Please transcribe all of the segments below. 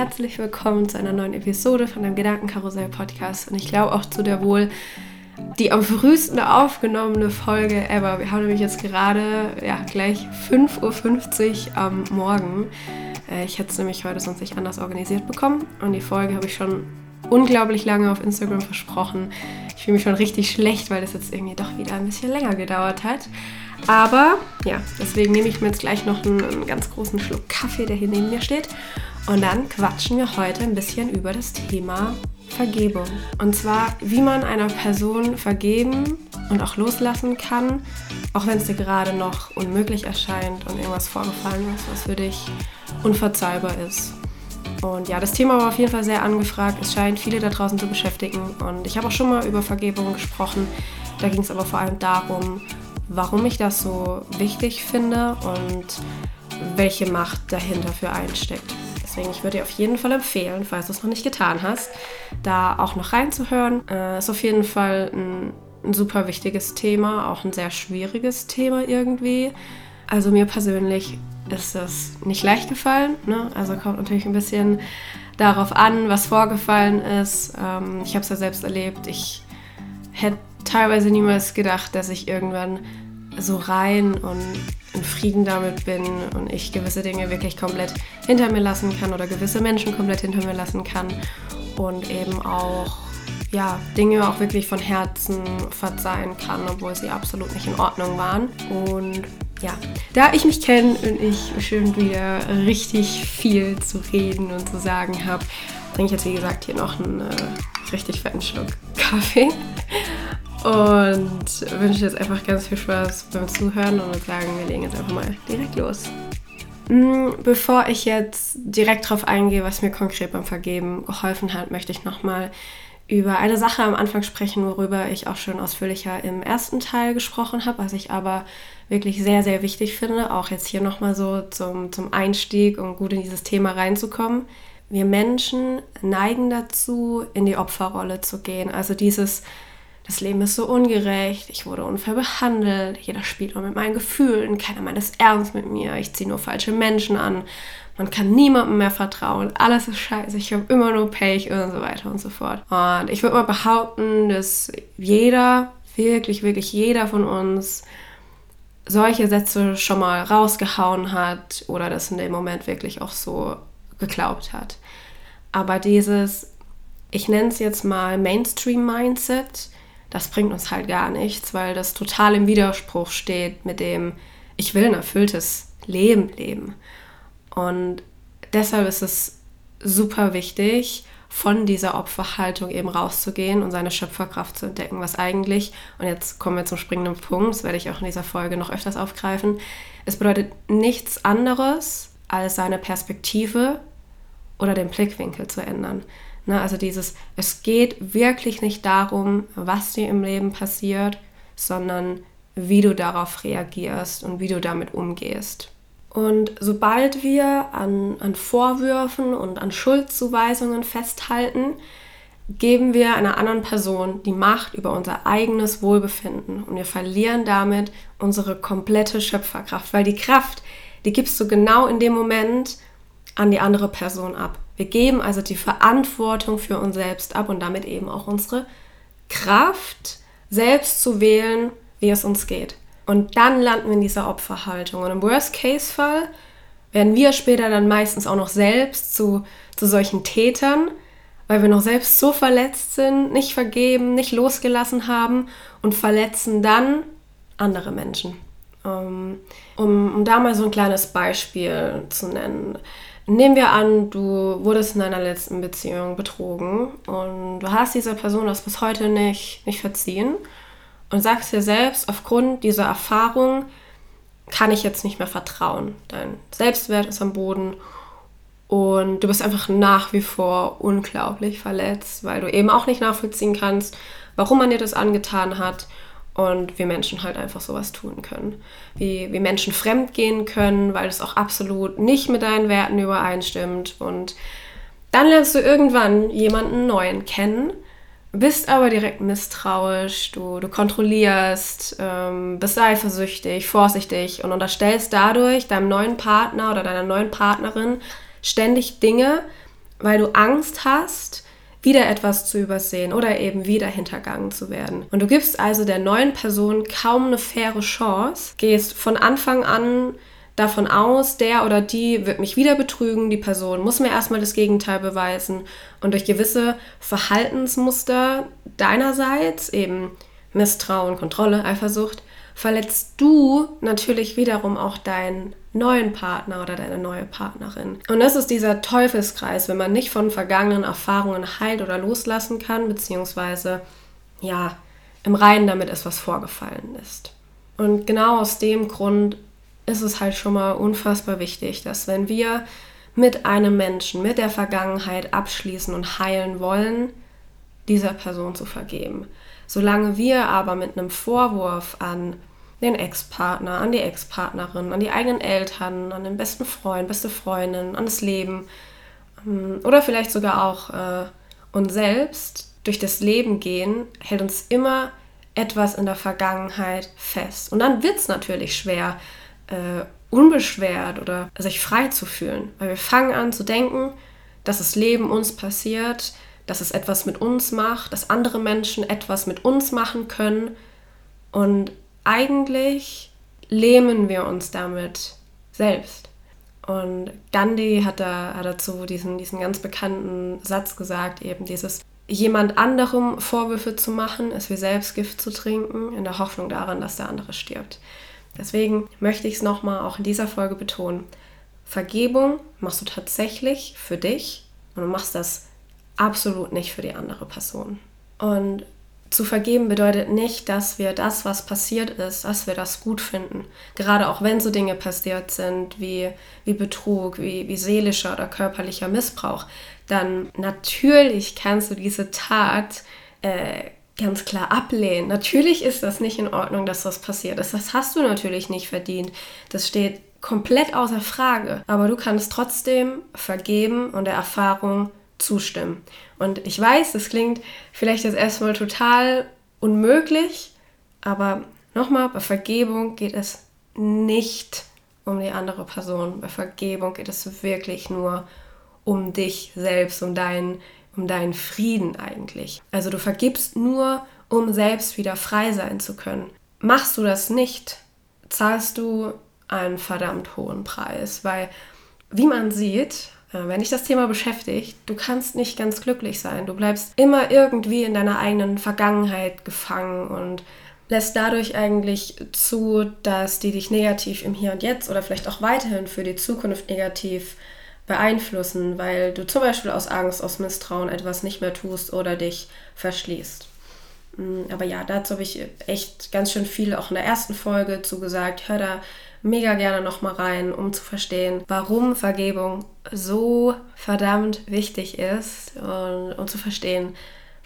herzlich willkommen zu einer neuen Episode von dem Gedankenkarussell-Podcast. Und ich glaube auch zu der wohl die am frühesten aufgenommene Folge ever. Wir haben nämlich jetzt gerade ja, gleich 5.50 Uhr am Morgen. Äh, ich hätte es nämlich heute sonst nicht anders organisiert bekommen. Und die Folge habe ich schon unglaublich lange auf Instagram versprochen. Ich fühle mich schon richtig schlecht, weil das jetzt irgendwie doch wieder ein bisschen länger gedauert hat. Aber ja, deswegen nehme ich mir jetzt gleich noch einen, einen ganz großen Schluck Kaffee, der hier neben mir steht. Und dann quatschen wir heute ein bisschen über das Thema Vergebung. Und zwar, wie man einer Person vergeben und auch loslassen kann, auch wenn es dir gerade noch unmöglich erscheint und irgendwas vorgefallen ist, was für dich unverzeihbar ist. Und ja, das Thema war auf jeden Fall sehr angefragt. Es scheint viele da draußen zu beschäftigen. Und ich habe auch schon mal über Vergebung gesprochen. Da ging es aber vor allem darum, warum ich das so wichtig finde und welche Macht dahinter für einsteckt. Deswegen, ich würde dir auf jeden Fall empfehlen, falls du es noch nicht getan hast, da auch noch reinzuhören. Äh, ist auf jeden Fall ein, ein super wichtiges Thema, auch ein sehr schwieriges Thema irgendwie. Also mir persönlich ist es nicht leicht gefallen. Ne? Also kommt natürlich ein bisschen darauf an, was vorgefallen ist. Ähm, ich habe es ja selbst erlebt. Ich hätte teilweise niemals gedacht, dass ich irgendwann so rein und in Frieden damit bin und ich gewisse Dinge wirklich komplett hinter mir lassen kann oder gewisse Menschen komplett hinter mir lassen kann und eben auch ja, Dinge auch wirklich von Herzen verzeihen kann, obwohl sie absolut nicht in Ordnung waren. Und ja, da ich mich kenne und ich bestimmt wieder richtig viel zu reden und zu sagen habe, trinke ich jetzt wie gesagt hier noch einen äh, richtig fetten Schluck Kaffee und wünsche jetzt einfach ganz viel Spaß beim Zuhören und würde sagen, wir legen jetzt einfach mal direkt los. Mm, bevor ich jetzt direkt darauf eingehe, was mir konkret beim Vergeben geholfen hat, möchte ich nochmal über eine Sache am Anfang sprechen, worüber ich auch schon ausführlicher im ersten Teil gesprochen habe, was ich aber wirklich sehr, sehr wichtig finde, auch jetzt hier nochmal so zum, zum Einstieg, um gut in dieses Thema reinzukommen. Wir Menschen neigen dazu, in die Opferrolle zu gehen. Also dieses das Leben ist so ungerecht, ich wurde unfair behandelt, jeder spielt nur mit meinen Gefühlen, keiner meint es ernst mit mir, ich ziehe nur falsche Menschen an, man kann niemandem mehr vertrauen, alles ist scheiße, ich habe immer nur Pech und so weiter und so fort. Und ich würde mal behaupten, dass jeder, wirklich, wirklich jeder von uns solche Sätze schon mal rausgehauen hat oder das in dem Moment wirklich auch so geglaubt hat. Aber dieses, ich nenne es jetzt mal Mainstream-Mindset, das bringt uns halt gar nichts, weil das total im Widerspruch steht mit dem, ich will ein erfülltes Leben leben. Und deshalb ist es super wichtig, von dieser Opferhaltung eben rauszugehen und seine Schöpferkraft zu entdecken, was eigentlich, und jetzt kommen wir zum springenden Punkt, das werde ich auch in dieser Folge noch öfters aufgreifen, es bedeutet nichts anderes, als seine Perspektive oder den Blickwinkel zu ändern. Ne, also dieses, es geht wirklich nicht darum, was dir im Leben passiert, sondern wie du darauf reagierst und wie du damit umgehst. Und sobald wir an, an Vorwürfen und an Schuldzuweisungen festhalten, geben wir einer anderen Person die Macht über unser eigenes Wohlbefinden und wir verlieren damit unsere komplette Schöpferkraft, weil die Kraft, die gibst du genau in dem Moment an die andere Person ab. Wir geben also die Verantwortung für uns selbst ab und damit eben auch unsere Kraft, selbst zu wählen, wie es uns geht. Und dann landen wir in dieser Opferhaltung. Und im Worst-Case-Fall werden wir später dann meistens auch noch selbst zu, zu solchen Tätern, weil wir noch selbst so verletzt sind, nicht vergeben, nicht losgelassen haben und verletzen dann andere Menschen. Um, um, um da mal so ein kleines Beispiel zu nennen. Nehmen wir an, du wurdest in deiner letzten Beziehung betrogen und du hast dieser Person das bis heute nicht, nicht verziehen und sagst dir selbst, aufgrund dieser Erfahrung kann ich jetzt nicht mehr vertrauen. Dein Selbstwert ist am Boden und du bist einfach nach wie vor unglaublich verletzt, weil du eben auch nicht nachvollziehen kannst, warum man dir das angetan hat und wie Menschen halt einfach sowas tun können. Wie, wie Menschen fremd gehen können, weil es auch absolut nicht mit deinen Werten übereinstimmt. Und dann lernst du irgendwann jemanden neuen kennen, bist aber direkt misstrauisch, du, du kontrollierst, ähm, bist eifersüchtig, vorsichtig und unterstellst dadurch deinem neuen Partner oder deiner neuen Partnerin ständig Dinge, weil du Angst hast, wieder etwas zu übersehen oder eben wieder hintergangen zu werden. Und du gibst also der neuen Person kaum eine faire Chance, gehst von Anfang an davon aus, der oder die wird mich wieder betrügen, die Person muss mir erstmal das Gegenteil beweisen und durch gewisse Verhaltensmuster deinerseits, eben Misstrauen, Kontrolle, Eifersucht, verletzt du natürlich wiederum auch deinen neuen Partner oder deine neue Partnerin. Und das ist dieser Teufelskreis, wenn man nicht von vergangenen Erfahrungen heilt oder loslassen kann, beziehungsweise ja, im Reinen damit ist, was vorgefallen ist. Und genau aus dem Grund ist es halt schon mal unfassbar wichtig, dass wenn wir mit einem Menschen, mit der Vergangenheit abschließen und heilen wollen, dieser Person zu vergeben. Solange wir aber mit einem Vorwurf an den Ex-Partner, an die Ex-Partnerin, an die eigenen Eltern, an den besten Freund, beste Freundin, an das Leben ähm, oder vielleicht sogar auch äh, uns selbst durch das Leben gehen, hält uns immer etwas in der Vergangenheit fest. Und dann wird es natürlich schwer, äh, unbeschwert oder sich frei zu fühlen, weil wir fangen an zu denken, dass das Leben uns passiert, dass es etwas mit uns macht, dass andere Menschen etwas mit uns machen können. Und eigentlich lähmen wir uns damit selbst. Und Gandhi hat, da, hat dazu diesen, diesen ganz bekannten Satz gesagt, eben dieses jemand anderem Vorwürfe zu machen, ist wie Selbstgift zu trinken, in der Hoffnung daran, dass der andere stirbt. Deswegen möchte ich es nochmal auch in dieser Folge betonen. Vergebung machst du tatsächlich für dich und du machst das absolut nicht für die andere Person. Und zu vergeben bedeutet nicht, dass wir das, was passiert ist, dass wir das gut finden. Gerade auch wenn so Dinge passiert sind wie, wie Betrug, wie, wie seelischer oder körperlicher Missbrauch, dann natürlich kannst du diese Tat äh, ganz klar ablehnen. Natürlich ist das nicht in Ordnung, dass das passiert ist. Das hast du natürlich nicht verdient. Das steht komplett außer Frage. Aber du kannst trotzdem vergeben und der Erfahrung zustimmen. Und ich weiß, das klingt vielleicht jetzt erstmal total unmöglich, aber nochmal, bei Vergebung geht es nicht um die andere Person. Bei Vergebung geht es wirklich nur um dich selbst, um deinen, um deinen Frieden eigentlich. Also du vergibst nur, um selbst wieder frei sein zu können. Machst du das nicht, zahlst du einen verdammt hohen Preis, weil wie man sieht, wenn dich das Thema beschäftigt, du kannst nicht ganz glücklich sein. Du bleibst immer irgendwie in deiner eigenen Vergangenheit gefangen und lässt dadurch eigentlich zu, dass die dich negativ im Hier und Jetzt oder vielleicht auch weiterhin für die Zukunft negativ beeinflussen, weil du zum Beispiel aus Angst, aus Misstrauen etwas nicht mehr tust oder dich verschließt. Mm, aber ja, dazu habe ich echt ganz schön viel auch in der ersten Folge zugesagt. Hör da mega gerne nochmal rein, um zu verstehen, warum Vergebung so verdammt wichtig ist und um zu verstehen,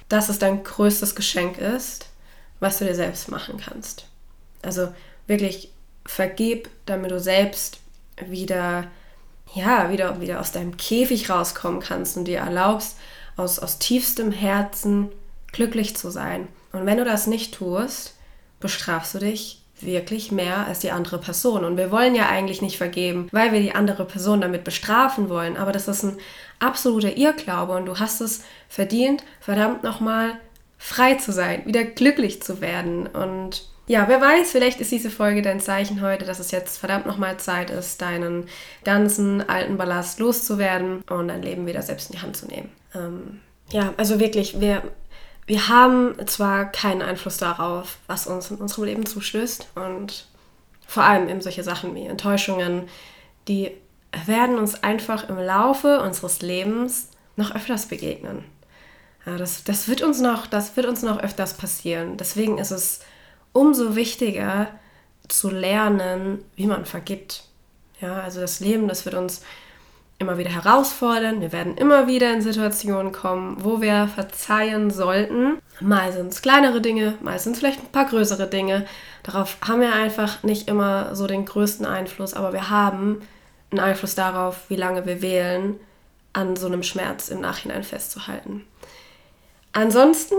dass es dein größtes Geschenk ist, was du dir selbst machen kannst. Also wirklich vergib, damit du selbst wieder, ja, wieder, wieder aus deinem Käfig rauskommen kannst und dir erlaubst, aus, aus tiefstem Herzen glücklich zu sein. Und wenn du das nicht tust, bestrafst du dich wirklich mehr als die andere Person. Und wir wollen ja eigentlich nicht vergeben, weil wir die andere Person damit bestrafen wollen. Aber das ist ein absoluter Irrglaube und du hast es verdient, verdammt nochmal frei zu sein, wieder glücklich zu werden. Und ja, wer weiß, vielleicht ist diese Folge dein Zeichen heute, dass es jetzt verdammt nochmal Zeit ist, deinen ganzen alten Ballast loszuwerden und dein Leben wieder selbst in die Hand zu nehmen. Ähm, ja, also wirklich, wir wir haben zwar keinen Einfluss darauf, was uns in unserem Leben zustößt und vor allem eben solche Sachen wie Enttäuschungen, die werden uns einfach im Laufe unseres Lebens noch öfters begegnen. Ja, das, das, wird uns noch, das wird uns noch öfters passieren. Deswegen ist es umso wichtiger zu lernen, wie man vergibt. Ja, also das Leben, das wird uns immer wieder herausfordern. Wir werden immer wieder in Situationen kommen, wo wir verzeihen sollten. Mal sind es kleinere Dinge, mal sind es vielleicht ein paar größere Dinge. Darauf haben wir einfach nicht immer so den größten Einfluss, aber wir haben einen Einfluss darauf, wie lange wir wählen, an so einem Schmerz im Nachhinein festzuhalten. Ansonsten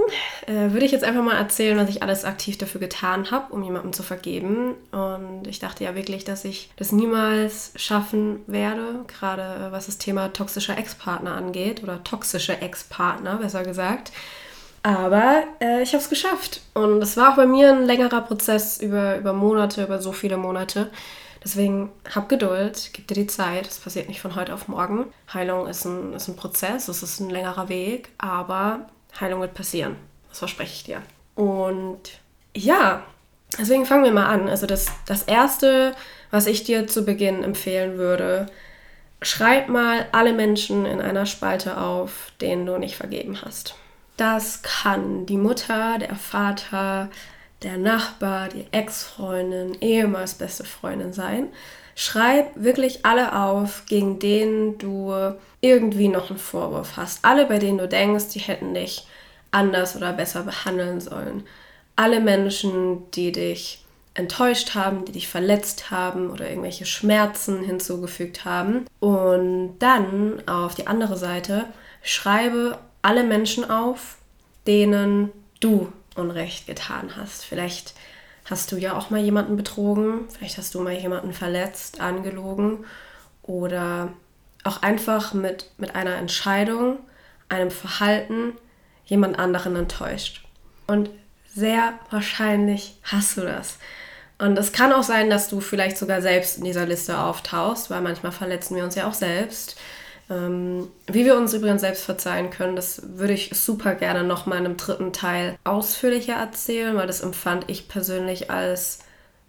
äh, würde ich jetzt einfach mal erzählen, was ich alles aktiv dafür getan habe, um jemandem zu vergeben. Und ich dachte ja wirklich, dass ich das niemals schaffen werde, gerade äh, was das Thema toxischer Ex-Partner angeht oder toxische Ex-Partner, besser gesagt. Aber äh, ich habe es geschafft. Und es war auch bei mir ein längerer Prozess über, über Monate, über so viele Monate. Deswegen hab Geduld, gib dir die Zeit. Es passiert nicht von heute auf morgen. Heilung ist ein, ist ein Prozess, es ist ein längerer Weg, aber Heilung wird passieren. Das verspreche ich dir. Und ja, deswegen fangen wir mal an. Also das, das Erste, was ich dir zu Beginn empfehlen würde, schreib mal alle Menschen in einer Spalte auf, denen du nicht vergeben hast. Das kann die Mutter, der Vater, der Nachbar, die Ex-Freundin, ehemals beste Freundin sein. Schreib wirklich alle auf, gegen denen du irgendwie noch einen Vorwurf hast. Alle, bei denen du denkst, die hätten dich anders oder besser behandeln sollen. Alle Menschen, die dich enttäuscht haben, die dich verletzt haben oder irgendwelche Schmerzen hinzugefügt haben. Und dann auf die andere Seite schreibe alle Menschen auf, denen du Unrecht getan hast. Vielleicht hast du ja auch mal jemanden betrogen, vielleicht hast du mal jemanden verletzt, angelogen oder auch einfach mit, mit einer Entscheidung, einem Verhalten jemand anderen enttäuscht. Und sehr wahrscheinlich hast du das. Und es kann auch sein, dass du vielleicht sogar selbst in dieser Liste auftauchst, weil manchmal verletzen wir uns ja auch selbst. Ähm, wie wir uns übrigens selbst verzeihen können, das würde ich super gerne nochmal in einem dritten Teil ausführlicher erzählen, weil das empfand ich persönlich als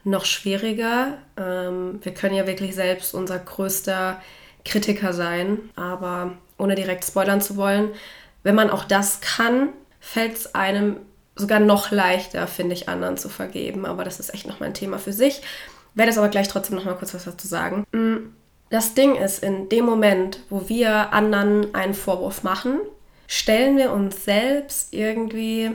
noch schwieriger. Ähm, wir können ja wirklich selbst unser größter Kritiker sein, aber ohne direkt spoilern zu wollen, wenn man auch das kann, fällt es einem sogar noch leichter, finde ich, anderen zu vergeben. Aber das ist echt nochmal ein Thema für sich. Werde es aber gleich trotzdem nochmal kurz was dazu sagen. Mm, das Ding ist, in dem Moment, wo wir anderen einen Vorwurf machen, stellen wir uns selbst irgendwie,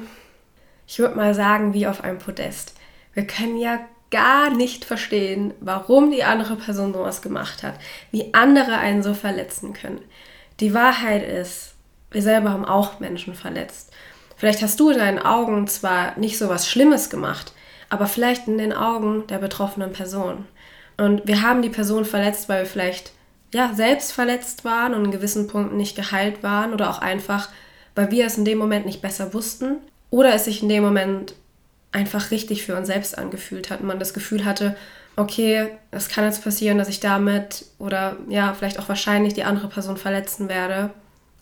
ich würde mal sagen, wie auf einem Podest. Wir können ja gar nicht verstehen, warum die andere Person sowas gemacht hat, wie andere einen so verletzen können. Die Wahrheit ist, wir selber haben auch Menschen verletzt. Vielleicht hast du in deinen Augen zwar nicht so was Schlimmes gemacht, aber vielleicht in den Augen der betroffenen Person. Und wir haben die Person verletzt, weil wir vielleicht ja, selbst verletzt waren und in gewissen Punkten nicht geheilt waren oder auch einfach, weil wir es in dem Moment nicht besser wussten oder es sich in dem Moment einfach richtig für uns selbst angefühlt hat und man das Gefühl hatte, okay, es kann jetzt passieren, dass ich damit oder ja, vielleicht auch wahrscheinlich die andere Person verletzen werde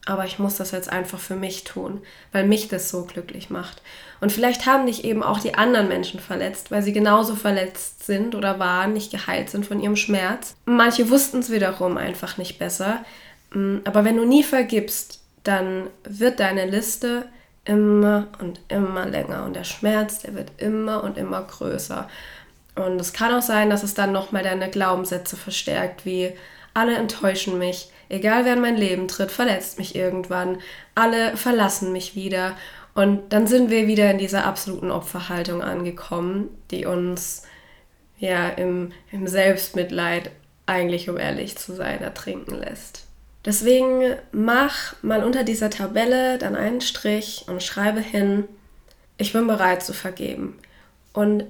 aber ich muss das jetzt einfach für mich tun, weil mich das so glücklich macht. Und vielleicht haben dich eben auch die anderen Menschen verletzt, weil sie genauso verletzt sind oder waren, nicht geheilt sind von ihrem Schmerz. Manche wussten es wiederum einfach nicht besser. Mm, aber wenn du nie vergibst, dann wird deine Liste immer und immer länger und der Schmerz, der wird immer und immer größer. Und es kann auch sein, dass es dann nochmal deine Glaubenssätze verstärkt, wie alle enttäuschen mich, Egal wer in mein Leben tritt, verletzt mich irgendwann. Alle verlassen mich wieder. Und dann sind wir wieder in dieser absoluten Opferhaltung angekommen, die uns ja im, im Selbstmitleid eigentlich, um ehrlich zu sein, ertrinken lässt. Deswegen mach mal unter dieser Tabelle dann einen Strich und schreibe hin, ich bin bereit zu vergeben. Und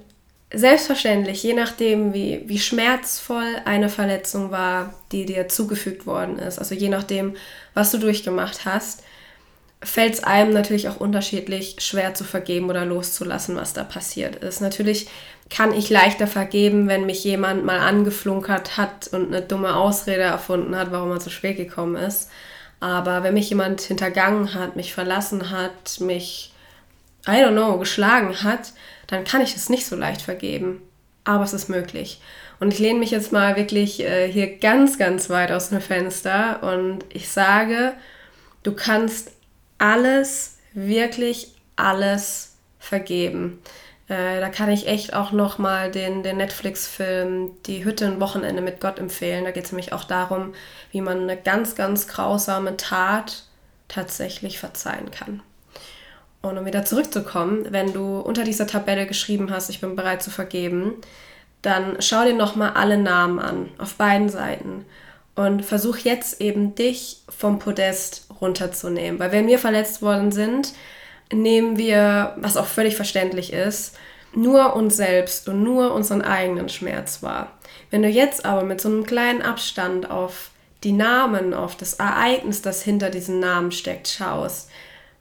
selbstverständlich, je nachdem, wie, wie schmerzvoll eine Verletzung war, die dir zugefügt worden ist, also je nachdem, was du durchgemacht hast, fällt es einem natürlich auch unterschiedlich schwer zu vergeben oder loszulassen, was da passiert ist. Natürlich kann ich leichter vergeben, wenn mich jemand mal angeflunkert hat und eine dumme Ausrede erfunden hat, warum er zu spät gekommen ist. Aber wenn mich jemand hintergangen hat, mich verlassen hat, mich, I don't know, geschlagen hat, dann kann ich es nicht so leicht vergeben. Aber es ist möglich. Und ich lehne mich jetzt mal wirklich äh, hier ganz, ganz weit aus dem Fenster und ich sage, du kannst alles, wirklich alles vergeben. Äh, da kann ich echt auch nochmal den, den Netflix-Film Die Hütte ein Wochenende mit Gott empfehlen. Da geht es nämlich auch darum, wie man eine ganz, ganz grausame Tat tatsächlich verzeihen kann. Und um wieder zurückzukommen, wenn du unter dieser Tabelle geschrieben hast, ich bin bereit zu vergeben, dann schau dir nochmal alle Namen an, auf beiden Seiten. Und versuch jetzt eben dich vom Podest runterzunehmen. Weil wenn wir verletzt worden sind, nehmen wir, was auch völlig verständlich ist, nur uns selbst und nur unseren eigenen Schmerz wahr. Wenn du jetzt aber mit so einem kleinen Abstand auf die Namen, auf das Ereignis, das hinter diesen Namen steckt, schaust,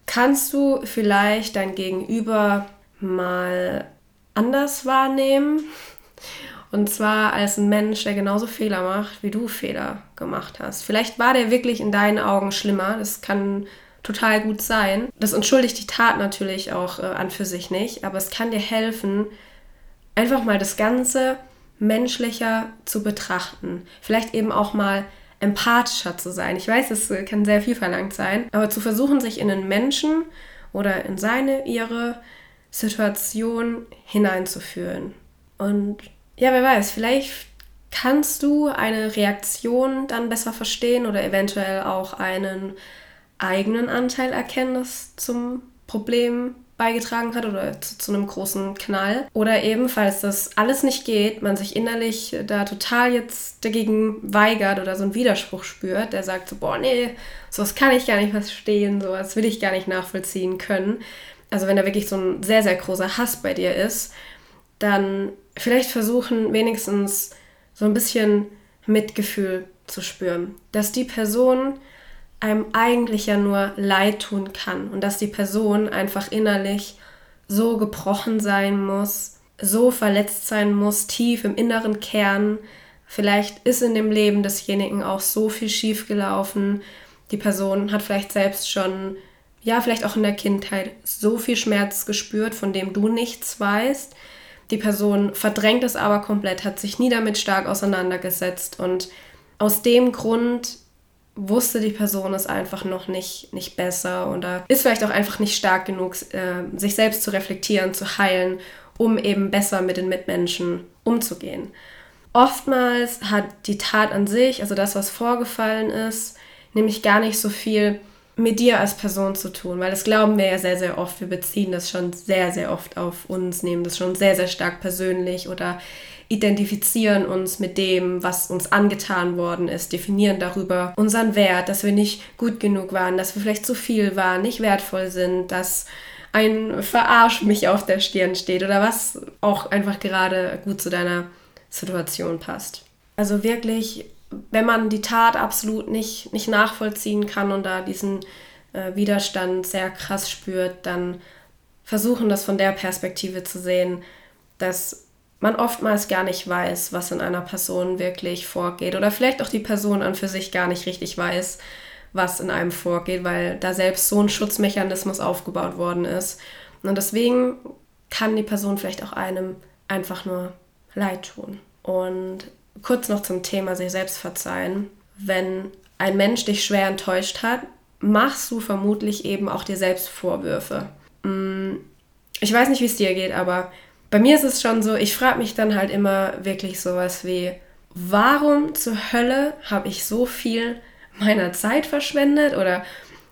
kannst du vielleicht dein Gegenüber mal anders wahrnehmen. Und zwar als ein Mensch, der genauso Fehler macht, wie du Fehler gemacht hast. Vielleicht war der wirklich in deinen Augen schlimmer. Das kann total gut sein. Das entschuldigt die Tat natürlich auch äh, an für sich nicht, aber es kann dir helfen, einfach mal das Ganze menschlicher zu betrachten. Vielleicht eben auch mal empathischer zu sein. Ich weiß, es kann sehr viel verlangt sein, aber zu versuchen, sich in einen Menschen oder in seine, ihre Situation hineinzufühlen. Und ja, wer weiß, vielleicht kannst du eine Reaktion dann besser verstehen oder eventuell auch einen eigenen Anteil erkennen, das zum Problem beigetragen hat oder zu, zu, einem großen Knall. Oder eben, falls das alles nicht geht, man sich innerlich da total jetzt dagegen weigert oder so einen Widerspruch spürt, der sagt so, boah, nee, sowas kann ich gar nicht verstehen, sowas will ich gar nicht nachvollziehen können. Also wenn da wirklich so ein sehr, sehr großer Hass bei dir ist, dann vielleicht versuchen, wenigstens so ein bisschen Mitgefühl zu spüren. Dass die Person einem eigentlich ja nur leid tun kann und dass die Person einfach innerlich so gebrochen sein muss, so verletzt sein muss, tief im inneren Kern. Vielleicht ist in dem Leben desjenigen auch so viel schiefgelaufen. Die Person hat vielleicht selbst schon, ja, vielleicht auch in der Kindheit so viel Schmerz gespürt, von dem du nichts weißt. Die Person verdrängt es aber komplett, hat sich nie damit stark auseinandergesetzt und aus dem Grund wusste die Person es einfach noch nicht, nicht besser oder ist vielleicht auch einfach nicht stark genug, äh, sich selbst zu reflektieren, zu heilen, um eben besser mit den Mitmenschen umzugehen. Oftmals hat die Tat an sich, also das, was vorgefallen ist, nämlich gar nicht so viel mit dir als Person zu tun, weil das glauben wir ja sehr, sehr oft. Wir beziehen das schon sehr, sehr oft auf uns, nehmen das schon sehr, sehr stark persönlich oder identifizieren uns mit dem, was uns angetan worden ist, definieren darüber unseren Wert, dass wir nicht gut genug waren, dass wir vielleicht zu viel waren, nicht wertvoll sind, dass ein Verarsch mich auf der Stirn steht oder was auch einfach gerade gut zu deiner Situation passt. Also wirklich, wenn man die Tat absolut nicht, nicht nachvollziehen kann und da diesen äh, Widerstand sehr krass spürt, dann versuchen das von der Perspektive zu sehen, dass man oftmals gar nicht weiß, was in einer Person wirklich vorgeht. Oder vielleicht auch die Person an für sich gar nicht richtig weiß, was in einem vorgeht, weil da selbst so ein Schutzmechanismus aufgebaut worden ist. Und deswegen kann die Person vielleicht auch einem einfach nur leid tun. Und kurz noch zum Thema sich selbst verzeihen. Wenn ein Mensch dich schwer enttäuscht hat, machst du vermutlich eben auch dir selbst Vorwürfe. Mm, ich weiß nicht, wie es dir geht, aber bei mir ist es schon so, ich frage mich dann halt immer wirklich sowas wie, warum zur Hölle habe ich so viel meiner Zeit verschwendet oder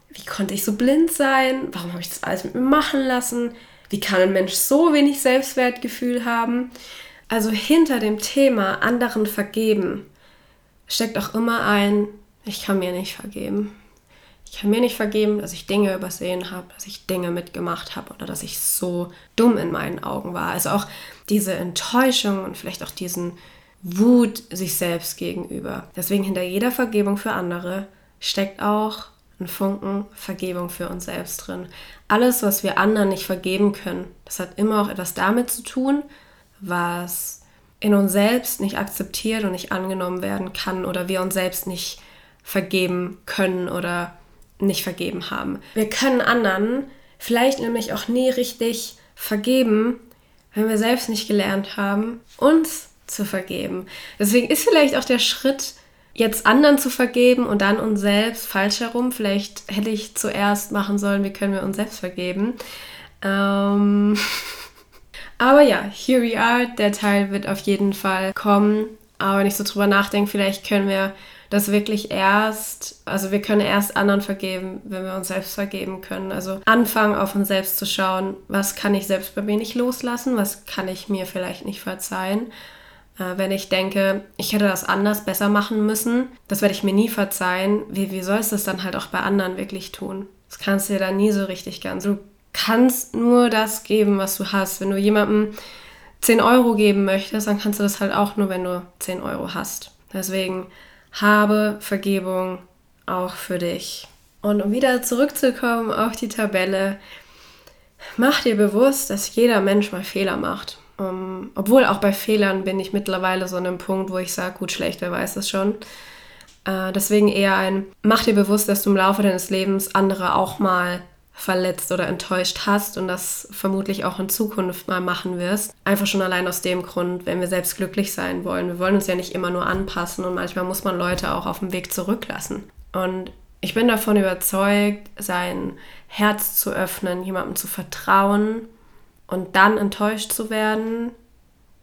wie konnte ich so blind sein? Warum habe ich das alles mit mir machen lassen? Wie kann ein Mensch so wenig Selbstwertgefühl haben? Also hinter dem Thema anderen vergeben steckt auch immer ein, ich kann mir nicht vergeben. Ich kann mir nicht vergeben, dass ich Dinge übersehen habe, dass ich Dinge mitgemacht habe oder dass ich so dumm in meinen Augen war. Also auch diese Enttäuschung und vielleicht auch diesen Wut sich selbst gegenüber. Deswegen hinter jeder Vergebung für andere steckt auch ein Funken Vergebung für uns selbst drin. Alles, was wir anderen nicht vergeben können, das hat immer auch etwas damit zu tun, was in uns selbst nicht akzeptiert und nicht angenommen werden kann oder wir uns selbst nicht vergeben können oder nicht vergeben haben. Wir können anderen vielleicht nämlich auch nie richtig vergeben, wenn wir selbst nicht gelernt haben, uns zu vergeben. Deswegen ist vielleicht auch der Schritt, jetzt anderen zu vergeben und dann uns selbst falsch herum. Vielleicht hätte ich zuerst machen sollen, wie können wir uns selbst vergeben. Ähm aber ja, here we are. Der Teil wird auf jeden Fall kommen. Aber ich so drüber nachdenke, vielleicht können wir das wirklich erst, also wir können erst anderen vergeben, wenn wir uns selbst vergeben können. Also anfangen auf uns selbst zu schauen, was kann ich selbst bei mir nicht loslassen, was kann ich mir vielleicht nicht verzeihen. Äh, wenn ich denke, ich hätte das anders besser machen müssen, das werde ich mir nie verzeihen. Wie, wie sollst du es dann halt auch bei anderen wirklich tun? Das kannst du dir dann nie so richtig ganz. Du kannst nur das geben, was du hast. Wenn du jemandem 10 Euro geben möchtest, dann kannst du das halt auch nur, wenn du 10 Euro hast. Deswegen habe Vergebung auch für dich. Und um wieder zurückzukommen auf die Tabelle, mach dir bewusst, dass jeder Mensch mal Fehler macht. Um, obwohl auch bei Fehlern bin ich mittlerweile so an einem Punkt, wo ich sage, gut, schlecht, wer weiß das schon. Äh, deswegen eher ein, mach dir bewusst, dass du im Laufe deines Lebens andere auch mal verletzt oder enttäuscht hast und das vermutlich auch in Zukunft mal machen wirst. Einfach schon allein aus dem Grund, wenn wir selbst glücklich sein wollen. Wir wollen uns ja nicht immer nur anpassen und manchmal muss man Leute auch auf dem Weg zurücklassen. Und ich bin davon überzeugt, sein Herz zu öffnen, jemandem zu vertrauen und dann enttäuscht zu werden,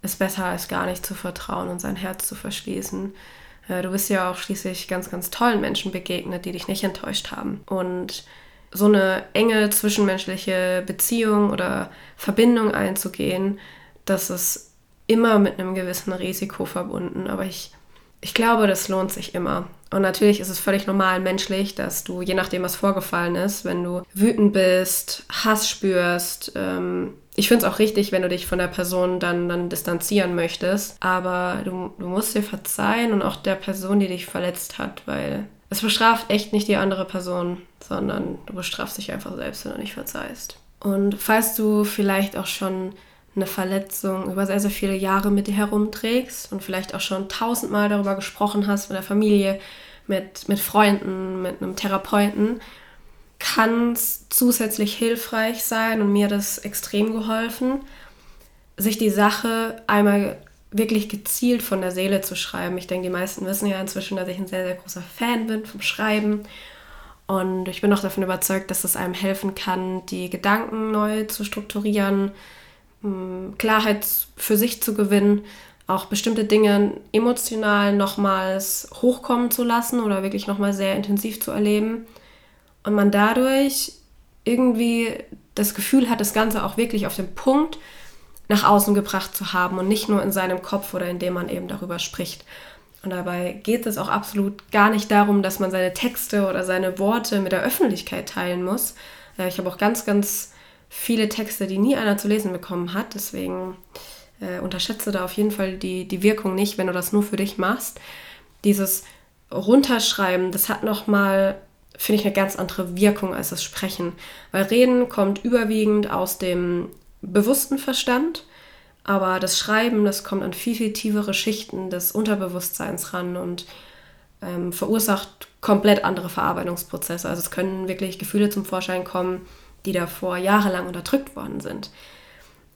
ist besser als gar nicht zu vertrauen und sein Herz zu verschließen. Äh, du bist ja auch schließlich ganz, ganz tollen Menschen begegnet, die dich nicht enttäuscht haben. Und so eine enge zwischenmenschliche Beziehung oder Verbindung einzugehen, das ist immer mit einem gewissen Risiko verbunden. Aber ich, ich glaube, das lohnt sich immer. Und natürlich ist es völlig normal menschlich, dass du, je nachdem, was vorgefallen ist, wenn du wütend bist, Hass spürst, ähm, ich finde es auch richtig, wenn du dich von der Person dann, dann distanzieren möchtest. Aber du, du musst dir verzeihen und auch der Person, die dich verletzt hat, weil es bestraft echt nicht die andere Person, sondern du bestrafst dich einfach selbst, wenn du nicht verzeihst. Und falls du vielleicht auch schon eine Verletzung über sehr, sehr viele Jahre mit dir herumträgst und vielleicht auch schon tausendmal darüber gesprochen hast mit der Familie, mit, mit Freunden, mit einem Therapeuten, kann es zusätzlich hilfreich sein und mir das extrem geholfen, sich die Sache einmal wirklich gezielt von der Seele zu schreiben. Ich denke, die meisten wissen ja inzwischen, dass ich ein sehr, sehr großer Fan bin vom Schreiben. Und ich bin auch davon überzeugt, dass es einem helfen kann, die Gedanken neu zu strukturieren, hm, Klarheit für sich zu gewinnen, auch bestimmte Dinge emotional nochmals hochkommen zu lassen oder wirklich nochmal sehr intensiv zu erleben. Und man dadurch irgendwie das Gefühl hat, das Ganze auch wirklich auf den Punkt nach außen gebracht zu haben und nicht nur in seinem Kopf oder indem man eben darüber spricht. Und dabei geht es auch absolut gar nicht darum, dass man seine Texte oder seine Worte mit der Öffentlichkeit teilen muss. Äh, ich habe auch ganz, ganz viele Texte, die nie einer zu lesen bekommen hat. Deswegen äh, unterschätze da auf jeden Fall die, die Wirkung nicht, wenn du das nur für dich machst. Dieses Runterschreiben, das hat nochmal, finde ich, eine ganz andere Wirkung als das Sprechen. Weil Reden kommt überwiegend aus dem bewussten Verstand, aber das Schreiben, das kommt an viel, viel tiefere Schichten des Unterbewusstseins ran und ähm, verursacht komplett andere Verarbeitungsprozesse. Also es können wirklich Gefühle zum Vorschein kommen, die davor jahrelang unterdrückt worden sind.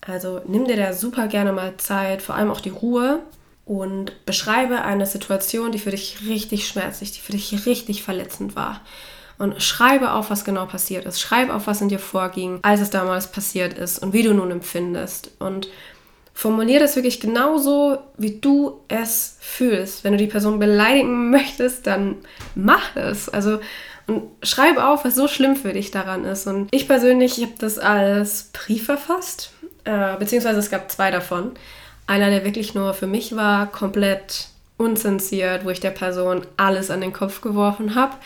Also nimm dir da super gerne mal Zeit, vor allem auch die Ruhe und beschreibe eine Situation, die für dich richtig schmerzlich, die für dich richtig verletzend war und schreibe auf, was genau passiert ist. Schreibe auf, was in dir vorging, als es damals passiert ist und wie du nun empfindest. Und formuliere das wirklich genauso, wie du es fühlst. Wenn du die Person beleidigen möchtest, dann mach es. Also und schreib auf, was so schlimm für dich daran ist. Und ich persönlich habe das als Brief verfasst, äh, beziehungsweise es gab zwei davon. Einer, der wirklich nur für mich war, komplett unzensiert, wo ich der Person alles an den Kopf geworfen habe.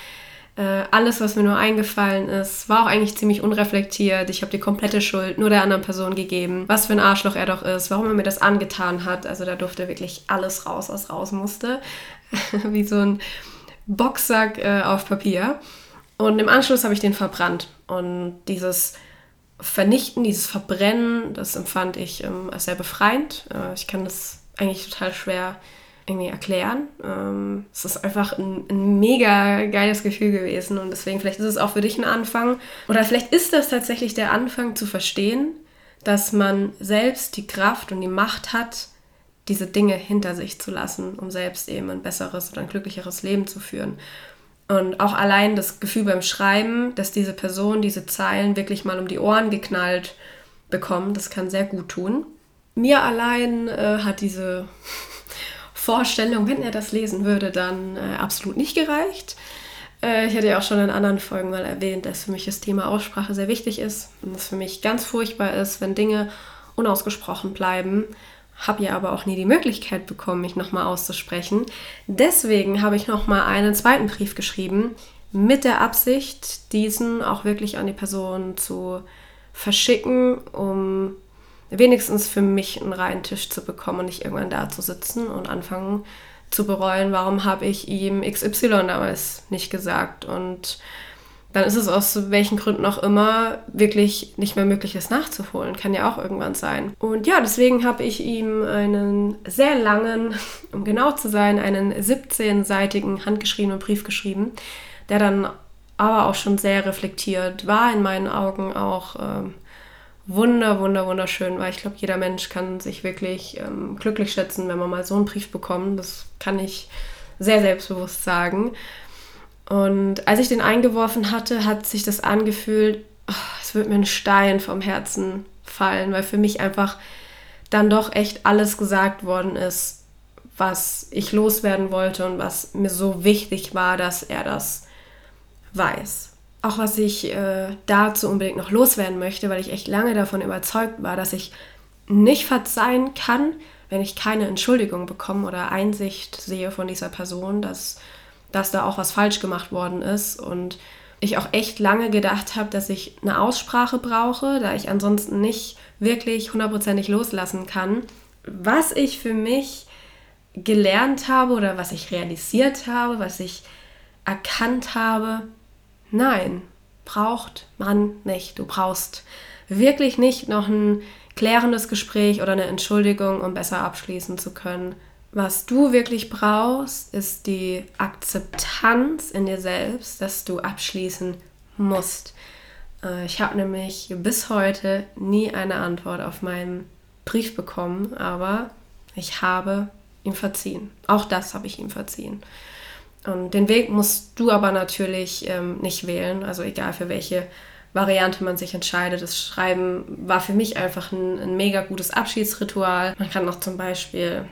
Äh, alles, was mir nur eingefallen ist, war auch eigentlich ziemlich unreflektiert. Ich habe die komplette Schuld nur der anderen Person gegeben. Was für ein Arschloch er doch ist, warum er mir das angetan hat. Also da durfte wirklich alles raus, was raus musste. Wie so ein Boxsack äh, auf Papier. Und im Anschluss habe ich den verbrannt. Und dieses Vernichten, dieses Verbrennen, das empfand ich ähm, als sehr befreiend. Äh, ich kann das eigentlich total schwer irgendwie erklären. Ähm, es ist einfach ein, ein, mega geiles Gefühl gewesen und deswegen vielleicht ist es auch für dich ein Anfang oder vielleicht ist das tatsächlich der Anfang zu verstehen, dass man selbst die Kraft und die Macht hat, diese Dinge hinter sich zu lassen, um selbst eben ein besseres oder ein glücklicheres Leben zu führen. Und auch allein das Gefühl beim Schreiben, dass diese Person diese Zeilen wirklich mal um die Ohren geknallt bekommt, das kann sehr gut tun. Mir allein äh, hat diese Vorstellung, wenn er das lesen würde, dann äh, absolut nicht gereicht. Äh, ich hatte ja auch schon in anderen Folgen mal erwähnt, dass für mich das Thema Aussprache sehr wichtig ist und es für mich ganz furchtbar ist, wenn Dinge unausgesprochen bleiben. Habe ja aber auch nie die Möglichkeit bekommen, mich nochmal auszusprechen. Deswegen habe ich nochmal einen zweiten Brief geschrieben, mit der Absicht, diesen auch wirklich an die Person zu verschicken, um wenigstens für mich einen reinen Tisch zu bekommen und nicht irgendwann da zu sitzen und anfangen zu bereuen, warum habe ich ihm XY damals nicht gesagt. Und dann ist es aus welchen Gründen auch immer wirklich nicht mehr möglich, es nachzuholen. Kann ja auch irgendwann sein. Und ja, deswegen habe ich ihm einen sehr langen, um genau zu sein, einen 17-seitigen handgeschriebenen Brief geschrieben, der dann aber auch schon sehr reflektiert war, in meinen Augen auch ähm, wunder, wunder, wunderschön war. Ich glaube, jeder Mensch kann sich wirklich ähm, glücklich schätzen, wenn man mal so einen Brief bekommt. Das kann ich sehr selbstbewusst sagen. Und als ich den eingeworfen hatte, hat sich das angefühlt, oh, es wird mir ein Stein vom Herzen fallen, weil für mich einfach dann doch echt alles gesagt worden ist, was ich loswerden wollte und was mir so wichtig war, dass er das weiß. Auch was ich äh, dazu unbedingt noch loswerden möchte, weil ich echt lange davon überzeugt war, dass ich nicht verzeihen kann, wenn ich keine Entschuldigung bekomme oder Einsicht sehe von dieser Person, dass, dass da auch was falsch gemacht worden ist. Und ich auch echt lange gedacht habe, dass ich eine Aussprache brauche, da ich ansonsten nicht wirklich hundertprozentig loslassen kann. Was ich für mich gelernt habe oder was ich realisiert habe, was ich erkannt habe, Nein, braucht man nicht. Du brauchst wirklich nicht noch ein klärendes Gespräch oder eine Entschuldigung, um besser abschließen zu können. Was du wirklich brauchst, ist die Akzeptanz in dir selbst, dass du abschließen musst. Äh, ich habe nämlich bis heute nie eine Antwort auf meinen Brief bekommen, aber ich habe ihm verziehen. Auch das habe ich ihm verziehen. Und den Weg musst du aber natürlich ähm, nicht wählen, also egal für welche Variante man sich entscheidet. Das Schreiben war für mich einfach ein, ein mega gutes Abschiedsritual. Man kann noch zum Beispiel,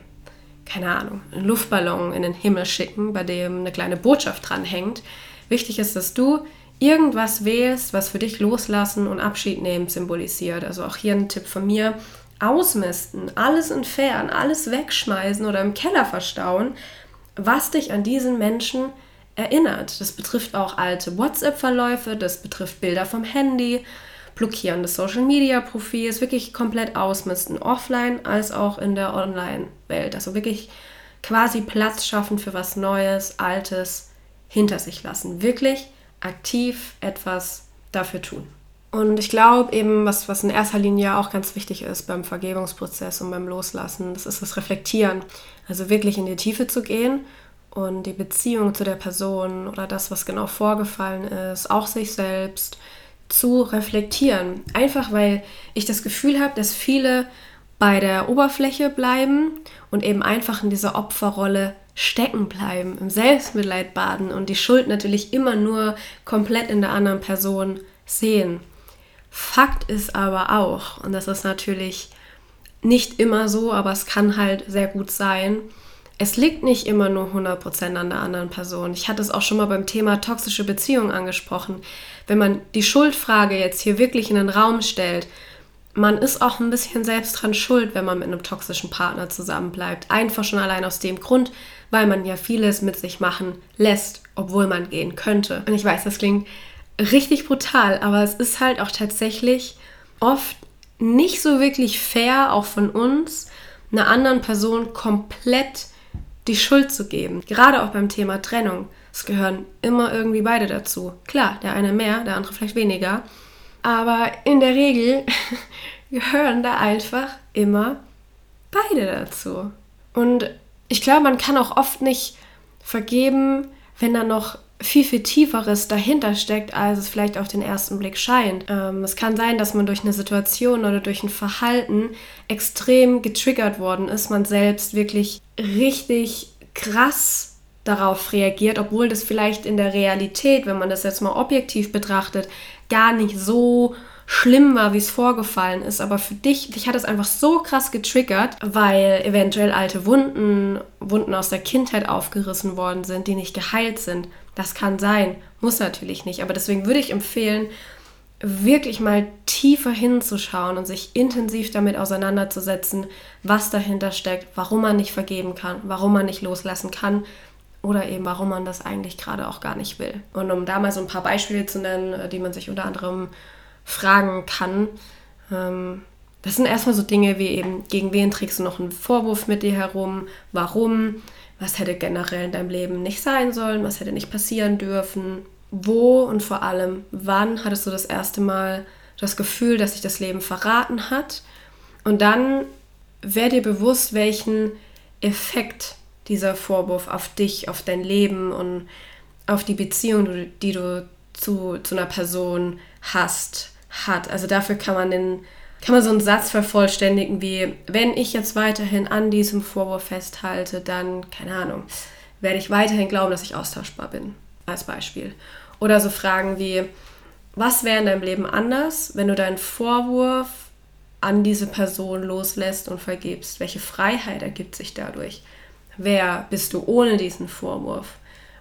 keine Ahnung, einen Luftballon in den Himmel schicken, bei dem eine kleine Botschaft dranhängt. Wichtig ist, dass du irgendwas wählst, was für dich loslassen und Abschied nehmen symbolisiert. Also auch hier ein Tipp von mir. Ausmisten, alles entfernen, alles wegschmeißen oder im Keller verstauen was dich an diesen Menschen erinnert. Das betrifft auch alte WhatsApp-Verläufe, das betrifft Bilder vom Handy, Blockieren des Social-Media-Profils, wirklich komplett ausmisten, offline als auch in der Online-Welt. Also wirklich quasi Platz schaffen für was Neues, Altes hinter sich lassen. Wirklich aktiv etwas dafür tun. Und ich glaube eben, was, was in erster Linie auch ganz wichtig ist beim Vergebungsprozess und beim Loslassen, das ist das Reflektieren. Also wirklich in die Tiefe zu gehen und die Beziehung zu der Person oder das, was genau vorgefallen ist, auch sich selbst zu reflektieren. Einfach weil ich das Gefühl habe, dass viele bei der Oberfläche bleiben und eben einfach in dieser Opferrolle stecken bleiben, im Selbstmitleid baden und die Schuld natürlich immer nur komplett in der anderen Person sehen. Fakt ist aber auch, und das ist natürlich nicht immer so, aber es kann halt sehr gut sein, es liegt nicht immer nur 100% an der anderen Person. Ich hatte es auch schon mal beim Thema toxische Beziehungen angesprochen. Wenn man die Schuldfrage jetzt hier wirklich in den Raum stellt, man ist auch ein bisschen selbst dran schuld, wenn man mit einem toxischen Partner zusammenbleibt. Einfach schon allein aus dem Grund, weil man ja vieles mit sich machen lässt, obwohl man gehen könnte. Und ich weiß, das klingt richtig brutal, aber es ist halt auch tatsächlich oft nicht so wirklich fair, auch von uns, einer anderen Person komplett die Schuld zu geben. Gerade auch beim Thema Trennung. Es gehören immer irgendwie beide dazu. Klar, der eine mehr, der andere vielleicht weniger. Aber in der Regel gehören da einfach immer beide dazu. Und ich glaube, man kann auch oft nicht vergeben, wenn da noch viel, viel Tieferes dahinter steckt, als es vielleicht auf den ersten Blick scheint. Ähm, es kann sein, dass man durch eine Situation oder durch ein Verhalten extrem getriggert worden ist, man selbst wirklich richtig krass darauf reagiert, obwohl das vielleicht in der Realität, wenn man das jetzt mal objektiv betrachtet, gar nicht so schlimm war, wie es vorgefallen ist. Aber für dich, dich hat es einfach so krass getriggert, weil eventuell alte Wunden, Wunden aus der Kindheit aufgerissen worden sind, die nicht geheilt sind. Das kann sein, muss natürlich nicht. Aber deswegen würde ich empfehlen, wirklich mal tiefer hinzuschauen und sich intensiv damit auseinanderzusetzen, was dahinter steckt, warum man nicht vergeben kann, warum man nicht loslassen kann oder eben warum man das eigentlich gerade auch gar nicht will. Und um da mal so ein paar Beispiele zu nennen, die man sich unter anderem fragen kann. Ähm, das sind erstmal so Dinge wie eben, gegen wen trägst du noch einen Vorwurf mit dir herum? Warum? Was hätte generell in deinem Leben nicht sein sollen? Was hätte nicht passieren dürfen? Wo und vor allem, wann hattest du das erste Mal das Gefühl, dass sich das Leben verraten hat? Und dann wäre dir bewusst, welchen Effekt dieser Vorwurf auf dich, auf dein Leben und auf die Beziehung, die du zu, zu einer Person hast, hat. Also dafür kann man den kann man so einen Satz vervollständigen wie, wenn ich jetzt weiterhin an diesem Vorwurf festhalte, dann, keine Ahnung, werde ich weiterhin glauben, dass ich austauschbar bin, als Beispiel. Oder so Fragen wie, was wäre in deinem Leben anders, wenn du deinen Vorwurf an diese Person loslässt und vergibst? Welche Freiheit ergibt sich dadurch? Wer bist du ohne diesen Vorwurf?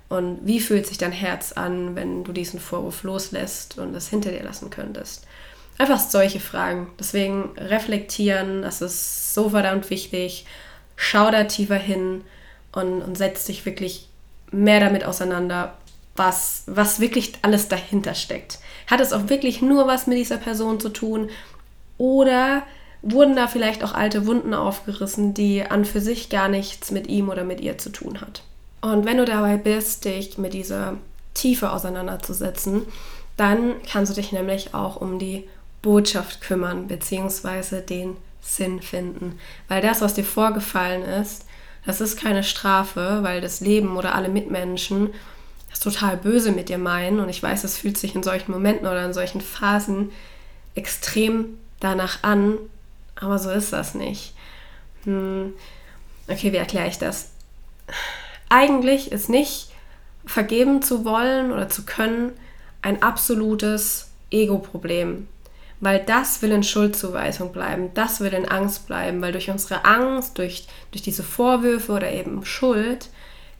Und wie fühlt sich dein Herz an, wenn du diesen Vorwurf loslässt und es hinter dir lassen könntest? Einfach solche Fragen. Deswegen reflektieren, das ist so verdammt wichtig. Schau da tiefer hin und, und setz dich wirklich mehr damit auseinander, was, was wirklich alles dahinter steckt. Hat es auch wirklich nur was mit dieser Person zu tun? Oder wurden da vielleicht auch alte Wunden aufgerissen, die an für sich gar nichts mit ihm oder mit ihr zu tun hat? Und wenn du dabei bist, dich mit dieser Tiefe auseinanderzusetzen, dann kannst du dich nämlich auch um die Botschaft kümmern, beziehungsweise den Sinn finden. Weil das, was dir vorgefallen ist, das ist keine Strafe, weil das Leben oder alle Mitmenschen das total böse mit dir meinen. Und ich weiß, es fühlt sich in solchen Momenten oder in solchen Phasen extrem danach an, aber so ist das nicht. Hm. Okay, wie erkläre ich das? Eigentlich ist nicht vergeben zu wollen oder zu können ein absolutes Ego-Problem weil das will in Schuldzuweisung bleiben, das will in Angst bleiben, weil durch unsere Angst, durch, durch diese Vorwürfe oder eben Schuld,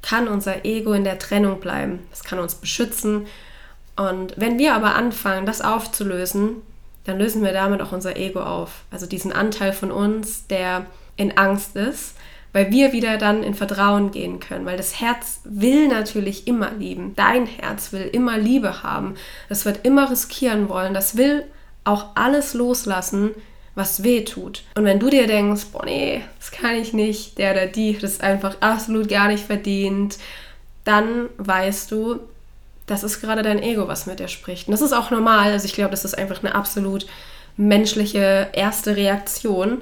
kann unser Ego in der Trennung bleiben. Das kann uns beschützen. Und wenn wir aber anfangen, das aufzulösen, dann lösen wir damit auch unser Ego auf. Also diesen Anteil von uns, der in Angst ist, weil wir wieder dann in Vertrauen gehen können. Weil das Herz will natürlich immer lieben. Dein Herz will immer Liebe haben. Das wird immer riskieren wollen. Das will auch alles loslassen, was weh tut. Und wenn du dir denkst, boah, nee, das kann ich nicht, der oder die, das ist einfach absolut gar nicht verdient, dann weißt du, das ist gerade dein Ego, was mit dir spricht. Und das ist auch normal. Also ich glaube, das ist einfach eine absolut menschliche erste Reaktion.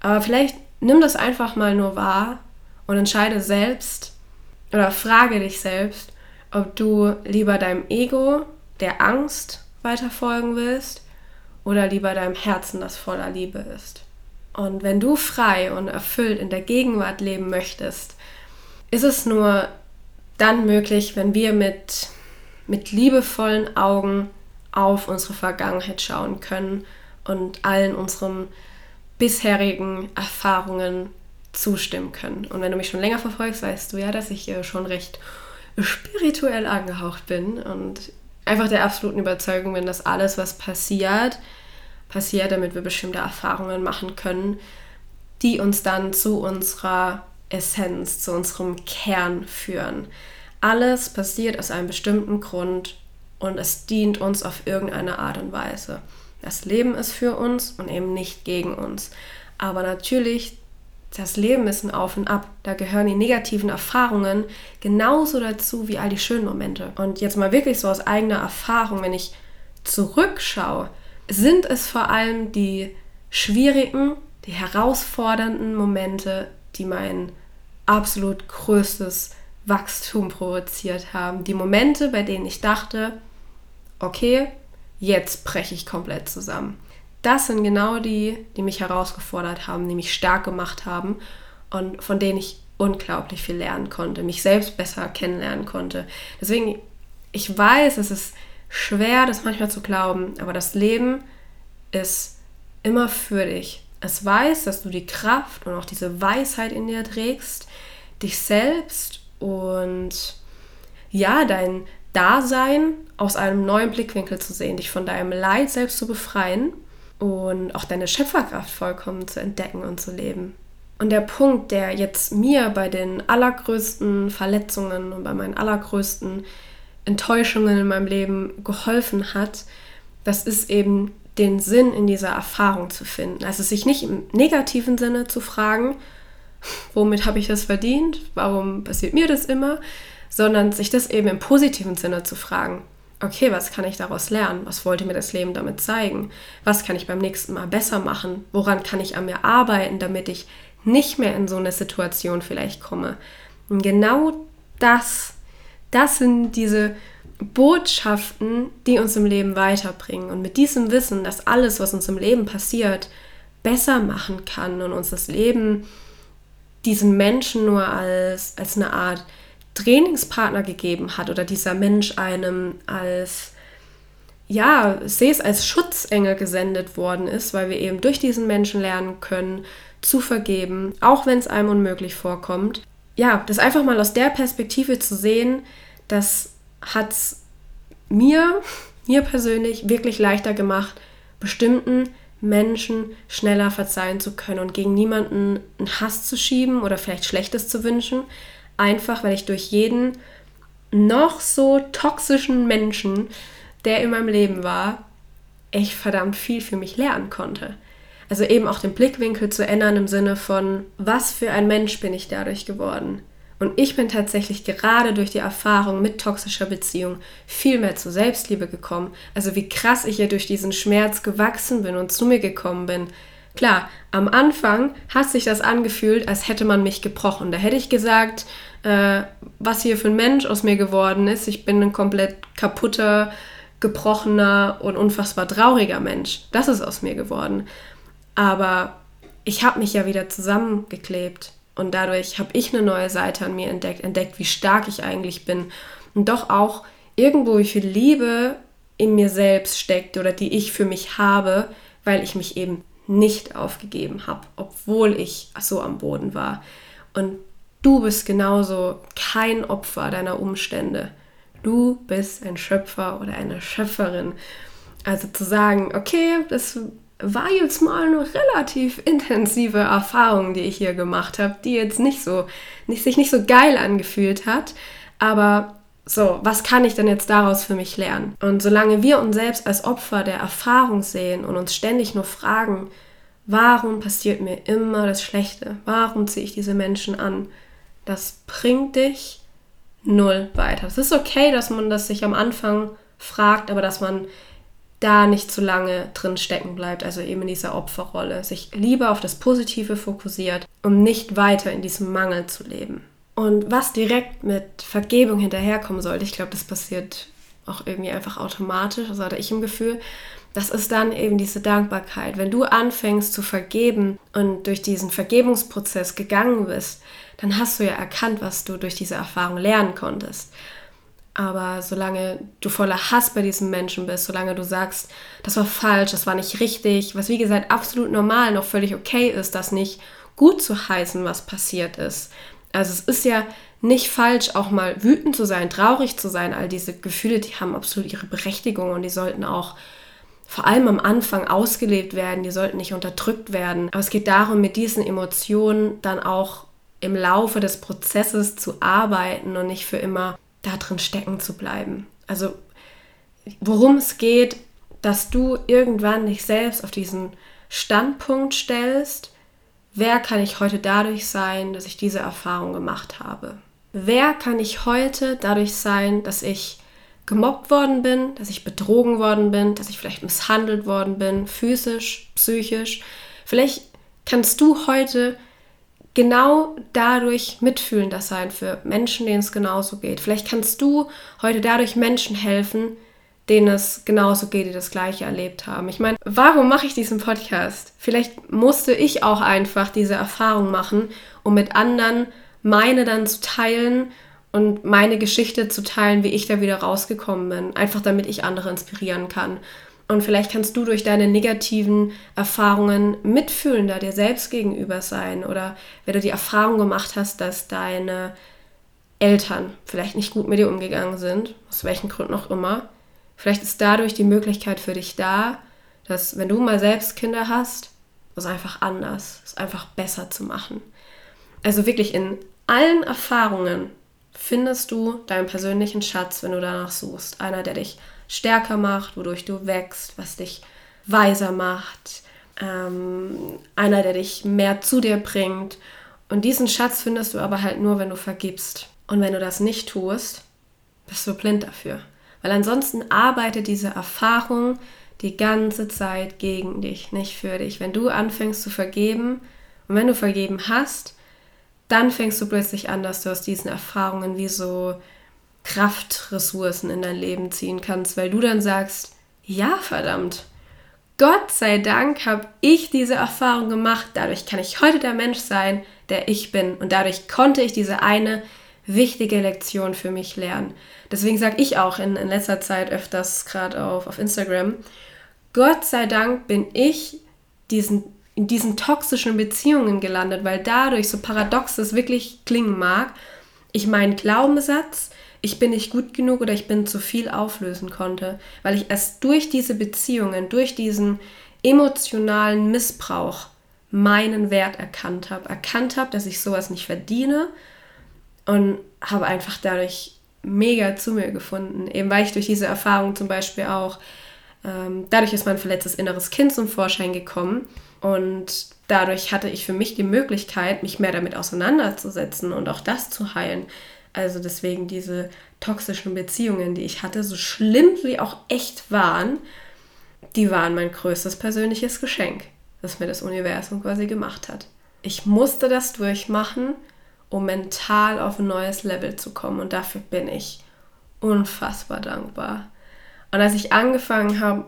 Aber vielleicht nimm das einfach mal nur wahr und entscheide selbst oder frage dich selbst, ob du lieber deinem Ego, der Angst weiter folgen willst oder lieber deinem Herzen, das voller Liebe ist. Und wenn du frei und erfüllt in der Gegenwart leben möchtest, ist es nur dann möglich, wenn wir mit, mit liebevollen Augen auf unsere Vergangenheit schauen können und allen unseren bisherigen Erfahrungen zustimmen können. Und wenn du mich schon länger verfolgst, weißt du ja, dass ich schon recht spirituell angehaucht bin und einfach der absoluten Überzeugung bin, dass alles, was passiert, passiert, damit wir bestimmte Erfahrungen machen können, die uns dann zu unserer Essenz, zu unserem Kern führen. Alles passiert aus einem bestimmten Grund und es dient uns auf irgendeine Art und Weise. Das Leben ist für uns und eben nicht gegen uns. Aber natürlich das Leben ist ein Auf und Ab. Da gehören die negativen Erfahrungen genauso dazu wie all die schönen Momente. Und jetzt mal wirklich so aus eigener Erfahrung, wenn ich zurückschaue, sind es vor allem die schwierigen, die herausfordernden Momente, die mein absolut größtes Wachstum provoziert haben. Die Momente, bei denen ich dachte, okay, jetzt breche ich komplett zusammen das sind genau die, die mich herausgefordert haben, die mich stark gemacht haben und von denen ich unglaublich viel lernen konnte, mich selbst besser kennenlernen konnte. Deswegen, ich weiß, es ist schwer, das manchmal zu glauben, aber das Leben ist immer für dich. Es weiß, dass du die Kraft und auch diese Weisheit in dir trägst, dich selbst und ja, dein Dasein aus einem neuen Blickwinkel zu sehen, dich von deinem Leid selbst zu befreien und auch deine Schöpferkraft vollkommen zu entdecken und zu leben. Und der Punkt, der jetzt mir bei den allergrößten Verletzungen und bei meinen allergrößten Enttäuschungen in meinem Leben geholfen hat, das ist eben den Sinn in dieser Erfahrung zu finden. Also sich nicht im negativen Sinne zu fragen, womit habe ich das verdient, warum passiert mir das immer, sondern sich das eben im positiven Sinne zu fragen. Okay, was kann ich daraus lernen? Was wollte mir das Leben damit zeigen? Was kann ich beim nächsten Mal besser machen? Woran kann ich an mir arbeiten, damit ich nicht mehr in so eine Situation vielleicht komme? Und genau das, das sind diese Botschaften, die uns im Leben weiterbringen. Und mit diesem Wissen, dass alles, was uns im Leben passiert, besser machen kann und uns das Leben diesen Menschen nur als, als eine Art Trainingspartner gegeben hat oder dieser Mensch einem als, ja, sehe es als Schutzengel gesendet worden ist, weil wir eben durch diesen Menschen lernen können, zu vergeben, auch wenn es einem unmöglich vorkommt. Ja, das einfach mal aus der Perspektive zu sehen, das hat es mir, mir persönlich wirklich leichter gemacht, bestimmten Menschen schneller verzeihen zu können und gegen niemanden einen Hass zu schieben oder vielleicht Schlechtes zu wünschen. Einfach, weil ich durch jeden noch so toxischen Menschen, der in meinem Leben war, echt verdammt viel für mich lernen konnte. Also eben auch den Blickwinkel zu ändern im Sinne von, was für ein Mensch bin ich dadurch geworden? Und ich bin tatsächlich gerade durch die Erfahrung mit toxischer Beziehung viel mehr zur Selbstliebe gekommen. Also wie krass ich ja durch diesen Schmerz gewachsen bin und zu mir gekommen bin. Klar, am Anfang hat sich das angefühlt, als hätte man mich gebrochen. Da hätte ich gesagt, äh, was hier für ein Mensch aus mir geworden ist. Ich bin ein komplett kaputter, gebrochener und unfassbar trauriger Mensch. Das ist aus mir geworden. Aber ich habe mich ja wieder zusammengeklebt. Und dadurch habe ich eine neue Seite an mir entdeckt, entdeckt, wie stark ich eigentlich bin. Und doch auch irgendwo, wie viel Liebe in mir selbst steckt oder die ich für mich habe, weil ich mich eben nicht aufgegeben habe, obwohl ich so am Boden war. Und du bist genauso kein Opfer deiner Umstände. Du bist ein Schöpfer oder eine Schöpferin. Also zu sagen, okay, das war jetzt mal eine relativ intensive Erfahrung, die ich hier gemacht habe, die jetzt nicht so, nicht, sich nicht so geil angefühlt hat. Aber so, was kann ich denn jetzt daraus für mich lernen? Und solange wir uns selbst als Opfer der Erfahrung sehen und uns ständig nur fragen, warum passiert mir immer das Schlechte? Warum ziehe ich diese Menschen an? Das bringt dich null weiter. Es ist okay, dass man das sich am Anfang fragt, aber dass man da nicht zu lange drin stecken bleibt, also eben in dieser Opferrolle, sich lieber auf das Positive fokussiert, um nicht weiter in diesem Mangel zu leben. Und was direkt mit Vergebung hinterherkommen sollte, ich glaube, das passiert auch irgendwie einfach automatisch, also hatte ich im Gefühl, das ist dann eben diese Dankbarkeit. Wenn du anfängst zu vergeben und durch diesen Vergebungsprozess gegangen bist, dann hast du ja erkannt, was du durch diese Erfahrung lernen konntest. Aber solange du voller Hass bei diesem Menschen bist, solange du sagst, das war falsch, das war nicht richtig, was wie gesagt absolut normal noch völlig okay ist, das nicht gut zu heißen, was passiert ist. Also es ist ja nicht falsch, auch mal wütend zu sein, traurig zu sein. All diese Gefühle, die haben absolut ihre Berechtigung und die sollten auch vor allem am Anfang ausgelebt werden, die sollten nicht unterdrückt werden. Aber es geht darum, mit diesen Emotionen dann auch im Laufe des Prozesses zu arbeiten und nicht für immer da drin stecken zu bleiben. Also worum es geht, dass du irgendwann dich selbst auf diesen Standpunkt stellst, wer kann ich heute dadurch sein, dass ich diese Erfahrung gemacht habe? Wer kann ich heute dadurch sein, dass ich gemobbt worden bin, dass ich betrogen worden bin, dass ich vielleicht misshandelt worden bin, physisch, psychisch? Vielleicht kannst du heute genau dadurch mitfühlender sein für Menschen, denen es genauso geht. Vielleicht kannst du heute dadurch Menschen helfen, denen es genauso geht, die das gleiche erlebt haben. Ich meine, warum mache ich diesen Podcast? Vielleicht musste ich auch einfach diese Erfahrung machen, um mit anderen meine dann zu teilen und meine Geschichte zu teilen, wie ich da wieder rausgekommen bin. Einfach damit ich andere inspirieren kann. Und vielleicht kannst du durch deine negativen Erfahrungen mitfühlender dir selbst gegenüber sein. Oder wenn du die Erfahrung gemacht hast, dass deine Eltern vielleicht nicht gut mit dir umgegangen sind, aus welchen Gründen auch immer, vielleicht ist dadurch die Möglichkeit für dich da, dass wenn du mal selbst Kinder hast, es einfach anders, es einfach besser zu machen. Also wirklich in allen Erfahrungen findest du deinen persönlichen Schatz, wenn du danach suchst. Einer, der dich stärker macht, wodurch du wächst, was dich weiser macht, ähm, einer, der dich mehr zu dir bringt. Und diesen Schatz findest du aber halt nur, wenn du vergibst. Und wenn du das nicht tust, bist du blind dafür. Weil ansonsten arbeitet diese Erfahrung die ganze Zeit gegen dich, nicht für dich. Wenn du anfängst zu vergeben und wenn du vergeben hast, dann fängst du plötzlich an, dass du aus diesen Erfahrungen wie so Kraftressourcen in dein Leben ziehen kannst, weil du dann sagst, ja, verdammt, Gott sei Dank habe ich diese Erfahrung gemacht, dadurch kann ich heute der Mensch sein, der ich bin und dadurch konnte ich diese eine wichtige Lektion für mich lernen. Deswegen sage ich auch in, in letzter Zeit öfters gerade auf, auf Instagram, Gott sei Dank bin ich diesen, in diesen toxischen Beziehungen gelandet, weil dadurch, so paradox es wirklich klingen mag, ich meinen Glaubenssatz, ich bin nicht gut genug oder ich bin zu viel auflösen konnte, weil ich erst durch diese Beziehungen, durch diesen emotionalen Missbrauch meinen Wert erkannt habe, erkannt habe, dass ich sowas nicht verdiene und habe einfach dadurch mega zu mir gefunden, eben weil ich durch diese Erfahrung zum Beispiel auch, ähm, dadurch ist mein verletztes inneres Kind zum Vorschein gekommen und dadurch hatte ich für mich die Möglichkeit, mich mehr damit auseinanderzusetzen und auch das zu heilen. Also deswegen diese toxischen Beziehungen, die ich hatte, so schlimm wie auch echt waren, die waren mein größtes persönliches Geschenk, das mir das Universum quasi gemacht hat. Ich musste das durchmachen, um mental auf ein neues Level zu kommen und dafür bin ich unfassbar dankbar. Und als ich angefangen habe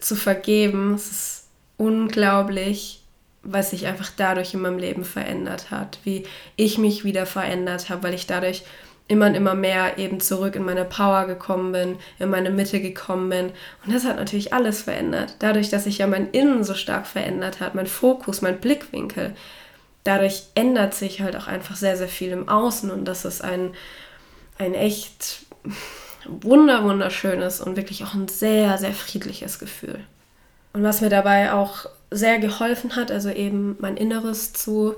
zu vergeben, es ist unglaublich, was sich einfach dadurch in meinem Leben verändert hat, wie ich mich wieder verändert habe, weil ich dadurch immer und immer mehr eben zurück in meine Power gekommen bin, in meine Mitte gekommen bin. Und das hat natürlich alles verändert. Dadurch, dass sich ja mein Innen so stark verändert hat, mein Fokus, mein Blickwinkel, dadurch ändert sich halt auch einfach sehr, sehr viel im Außen. Und das ist ein, ein echt wunder, wunderschönes und wirklich auch ein sehr, sehr friedliches Gefühl. Und was mir dabei auch sehr geholfen hat, also eben mein Inneres zu,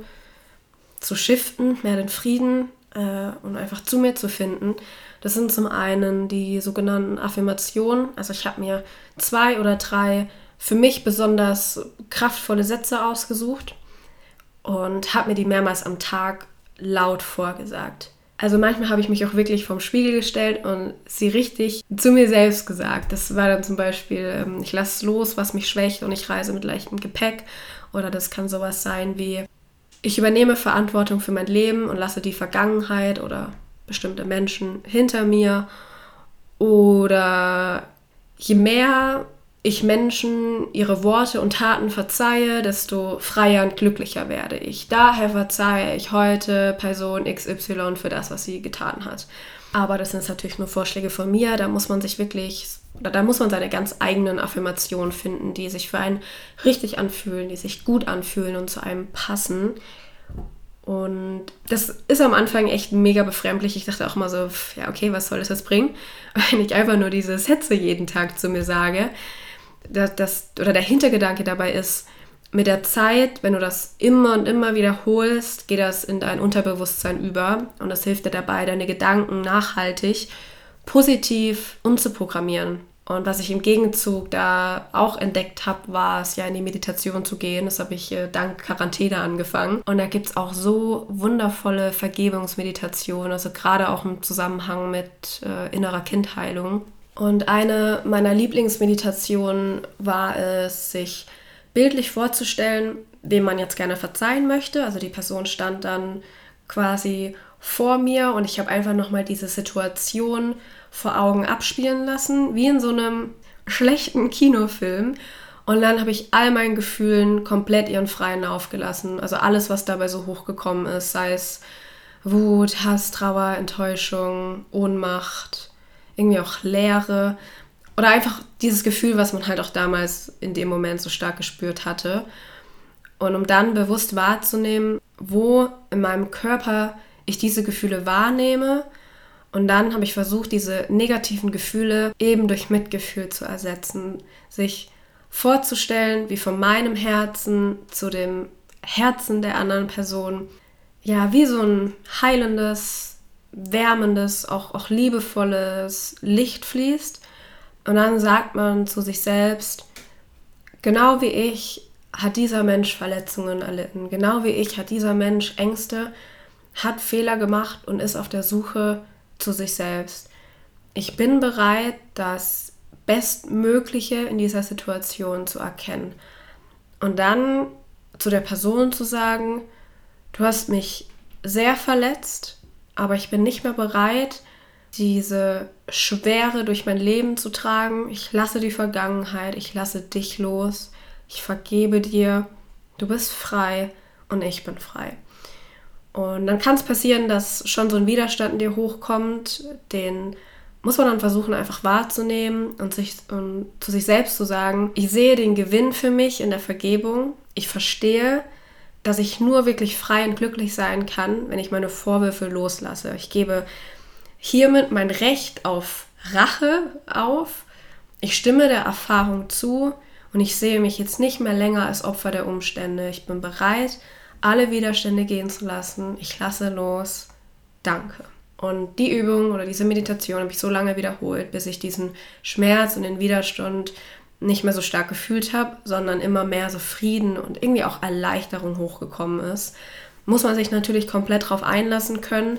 zu shiften, mehr den Frieden äh, und einfach zu mir zu finden. Das sind zum einen die sogenannten Affirmationen. Also ich habe mir zwei oder drei für mich besonders kraftvolle Sätze ausgesucht und habe mir die mehrmals am Tag laut vorgesagt. Also manchmal habe ich mich auch wirklich vom Spiegel gestellt und sie richtig zu mir selbst gesagt. Das war dann zum Beispiel, ähm, ich lasse los, was mich schwächt und ich reise mit leichtem Gepäck. Oder das kann sowas sein wie, ich übernehme Verantwortung für mein Leben und lasse die Vergangenheit oder bestimmte Menschen hinter mir. Oder je mehr ich Menschen ihre Worte und Taten verzeihe, desto freier und glücklicher werde ich. Daher verzeihe ich heute Person XY für das, was sie getan hat. Aber das sind natürlich nur Vorschläge von mir. Da muss man sich wirklich, oder da muss man seine ganz eigenen Affirmationen finden, die sich für einen richtig anfühlen, die sich gut anfühlen und zu einem passen. Und das ist am Anfang echt mega befremdlich. Ich dachte auch mal so, ja, okay, was soll das jetzt bringen? Wenn ich einfach nur diese Sätze jeden Tag zu mir sage. Das, das, oder der Hintergedanke dabei ist, mit der Zeit, wenn du das immer und immer wiederholst, geht das in dein Unterbewusstsein über und das hilft dir dabei, deine Gedanken nachhaltig positiv umzuprogrammieren. Und was ich im Gegenzug da auch entdeckt habe, war es ja in die Meditation zu gehen. Das habe ich äh, dank Quarantäne angefangen. Und da gibt es auch so wundervolle Vergebungsmeditationen, also gerade auch im Zusammenhang mit äh, innerer Kindheilung. Und eine meiner Lieblingsmeditationen war es, sich bildlich vorzustellen, wem man jetzt gerne verzeihen möchte. Also die Person stand dann quasi vor mir und ich habe einfach nochmal diese Situation vor Augen abspielen lassen, wie in so einem schlechten Kinofilm. Und dann habe ich all meinen Gefühlen komplett ihren freien Lauf gelassen. Also alles, was dabei so hochgekommen ist, sei es Wut, Hass, Trauer, Enttäuschung, Ohnmacht, irgendwie auch Leere. Oder einfach dieses Gefühl, was man halt auch damals in dem Moment so stark gespürt hatte. Und um dann bewusst wahrzunehmen, wo in meinem Körper ich diese Gefühle wahrnehme. Und dann habe ich versucht, diese negativen Gefühle eben durch Mitgefühl zu ersetzen. Sich vorzustellen, wie von meinem Herzen zu dem Herzen der anderen Person, ja, wie so ein heilendes, wärmendes, auch, auch liebevolles Licht fließt Und dann sagt man zu sich selbst, genau wie ich hat dieser Mensch Verletzungen erlitten, genau wie ich hat dieser Mensch Ängste, hat Fehler gemacht und ist auf der Suche zu sich selbst. Ich bin bereit, das Bestmögliche in dieser Situation zu erkennen. Und dann zu der Person zu sagen, du hast mich sehr verletzt, aber ich bin nicht mehr bereit, diese Schwere durch mein Leben zu tragen. Ich lasse die Vergangenheit, ich lasse dich los, ich vergebe dir, du bist frei und ich bin frei. Und dann kann es passieren, dass schon so ein Widerstand in dir hochkommt, den muss man dann versuchen, einfach wahrzunehmen und, sich, und zu sich selbst zu sagen, ich sehe den Gewinn für mich in der Vergebung. Ich verstehe, dass ich nur wirklich frei und glücklich sein kann, wenn ich meine Vorwürfe loslasse. Ich gebe hiermit mein Recht auf Rache auf. Ich stimme der Erfahrung zu und ich sehe mich jetzt nicht mehr länger als Opfer der Umstände. Ich bin bereit, alle Widerstände gehen zu lassen. Ich lasse los. Danke. Und die Übung oder diese Meditation habe ich so lange wiederholt, bis ich diesen Schmerz und den Widerstand nicht mehr so stark gefühlt habe, sondern immer mehr so Frieden und irgendwie auch Erleichterung hochgekommen ist. Muss man sich natürlich komplett darauf einlassen können.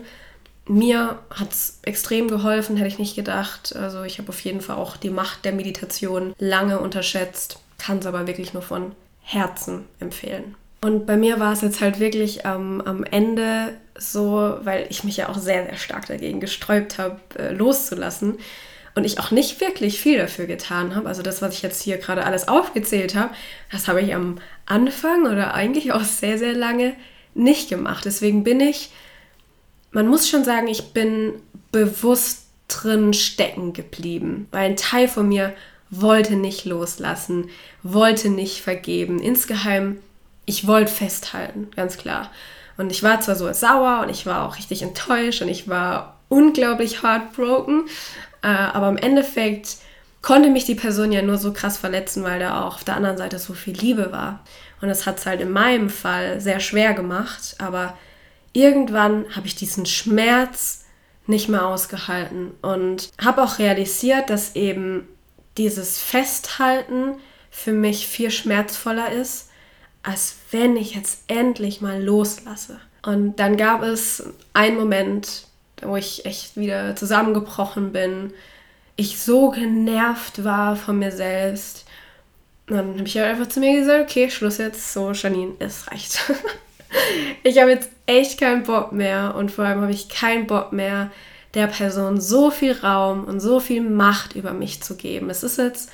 Mir hat es extrem geholfen, hätte ich nicht gedacht. Also ich habe auf jeden Fall auch die Macht der Meditation lange unterschätzt, kann es aber wirklich nur von Herzen empfehlen. Und bei mir war es jetzt halt wirklich ähm, am Ende so, weil ich mich ja auch sehr, sehr stark dagegen gesträubt habe, äh, loszulassen und ich auch nicht wirklich viel dafür getan habe. Also das, was ich jetzt hier gerade alles aufgezählt habe, das habe ich am Anfang oder eigentlich auch sehr, sehr lange nicht gemacht. Deswegen bin ich, man muss schon sagen, ich bin bewusst drin stecken geblieben, weil ein Teil von mir wollte nicht loslassen, wollte nicht vergeben. Insgeheim, ich wollte festhalten, ganz klar. Und ich war zwar so sauer und ich war auch richtig enttäuscht und ich war unglaublich heartbroken, äh, aber im Endeffekt konnte mich die Person ja nur so krass verletzen, weil da auch auf der anderen Seite so viel Liebe war. Und das hat es halt in meinem Fall sehr schwer gemacht, aber irgendwann habe ich diesen Schmerz nicht mehr ausgehalten und habe auch realisiert, dass eben dieses Festhalten für mich viel schmerzvoller ist, als wenn ich jetzt endlich mal loslasse. Und dann gab es einen Moment, wo ich echt wieder zusammengebrochen bin, ich so genervt war von mir selbst. Dann habe ich halt einfach zu mir gesagt, okay, Schluss jetzt, so Janine, es reicht. ich habe jetzt echt keinen Bock mehr und vor allem habe ich keinen Bock mehr, der Person so viel Raum und so viel Macht über mich zu geben. Es ist jetzt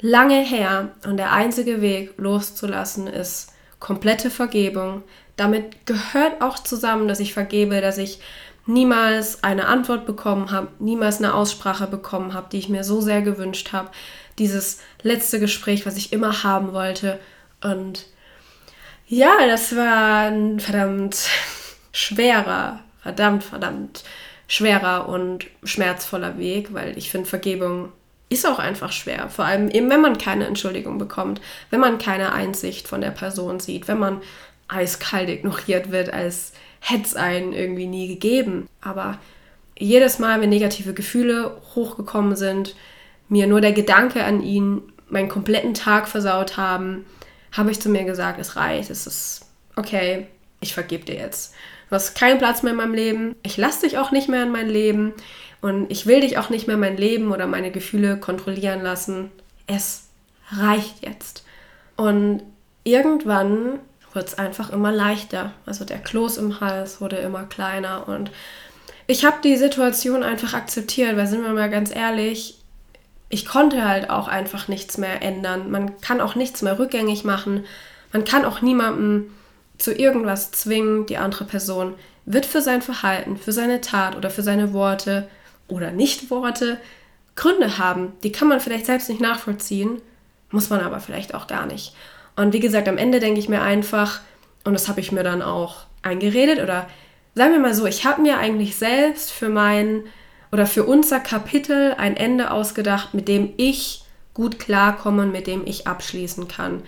lange her und der einzige Weg loszulassen ist komplette Vergebung. Damit gehört auch zusammen, dass ich vergebe, dass ich niemals eine Antwort bekommen habe, niemals eine Aussprache bekommen habe, die ich mir so sehr gewünscht habe. Dieses letzte Gespräch, was ich immer haben wollte. Und ja, das war ein verdammt schwerer, verdammt, verdammt schwerer und schmerzvoller Weg, weil ich finde, Vergebung ist auch einfach schwer. Vor allem eben, wenn man keine Entschuldigung bekommt, wenn man keine Einsicht von der Person sieht, wenn man eiskalt ignoriert wird als hätte es einen irgendwie nie gegeben. Aber jedes Mal, wenn negative Gefühle hochgekommen sind, mir nur der Gedanke an ihn meinen kompletten Tag versaut haben, habe ich zu mir gesagt, es reicht, es ist okay, ich vergebe dir jetzt. Du hast keinen Platz mehr in meinem Leben, ich lasse dich auch nicht mehr in mein Leben und ich will dich auch nicht mehr mein Leben oder meine Gefühle kontrollieren lassen. Es reicht jetzt. Und irgendwann wurde es einfach immer leichter. Also der Kloß im Hals wurde immer kleiner und ich habe die Situation einfach akzeptiert, weil sind wir mal ganz ehrlich, ich konnte halt auch einfach nichts mehr ändern. Man kann auch nichts mehr rückgängig machen. Man kann auch niemandem zu irgendwas zwingen. Die andere Person wird für sein Verhalten, für seine Tat oder für seine Worte oder Nicht-Worte Gründe haben. Die kann man vielleicht selbst nicht nachvollziehen, muss man aber vielleicht auch gar nicht. Und wie gesagt, am Ende denke ich mir einfach, und das habe ich mir dann auch eingeredet, oder sagen wir mal so, ich habe mir eigentlich selbst für mein oder für unser Kapitel ein Ende ausgedacht, mit dem ich gut klarkomme und mit dem ich abschließen kann.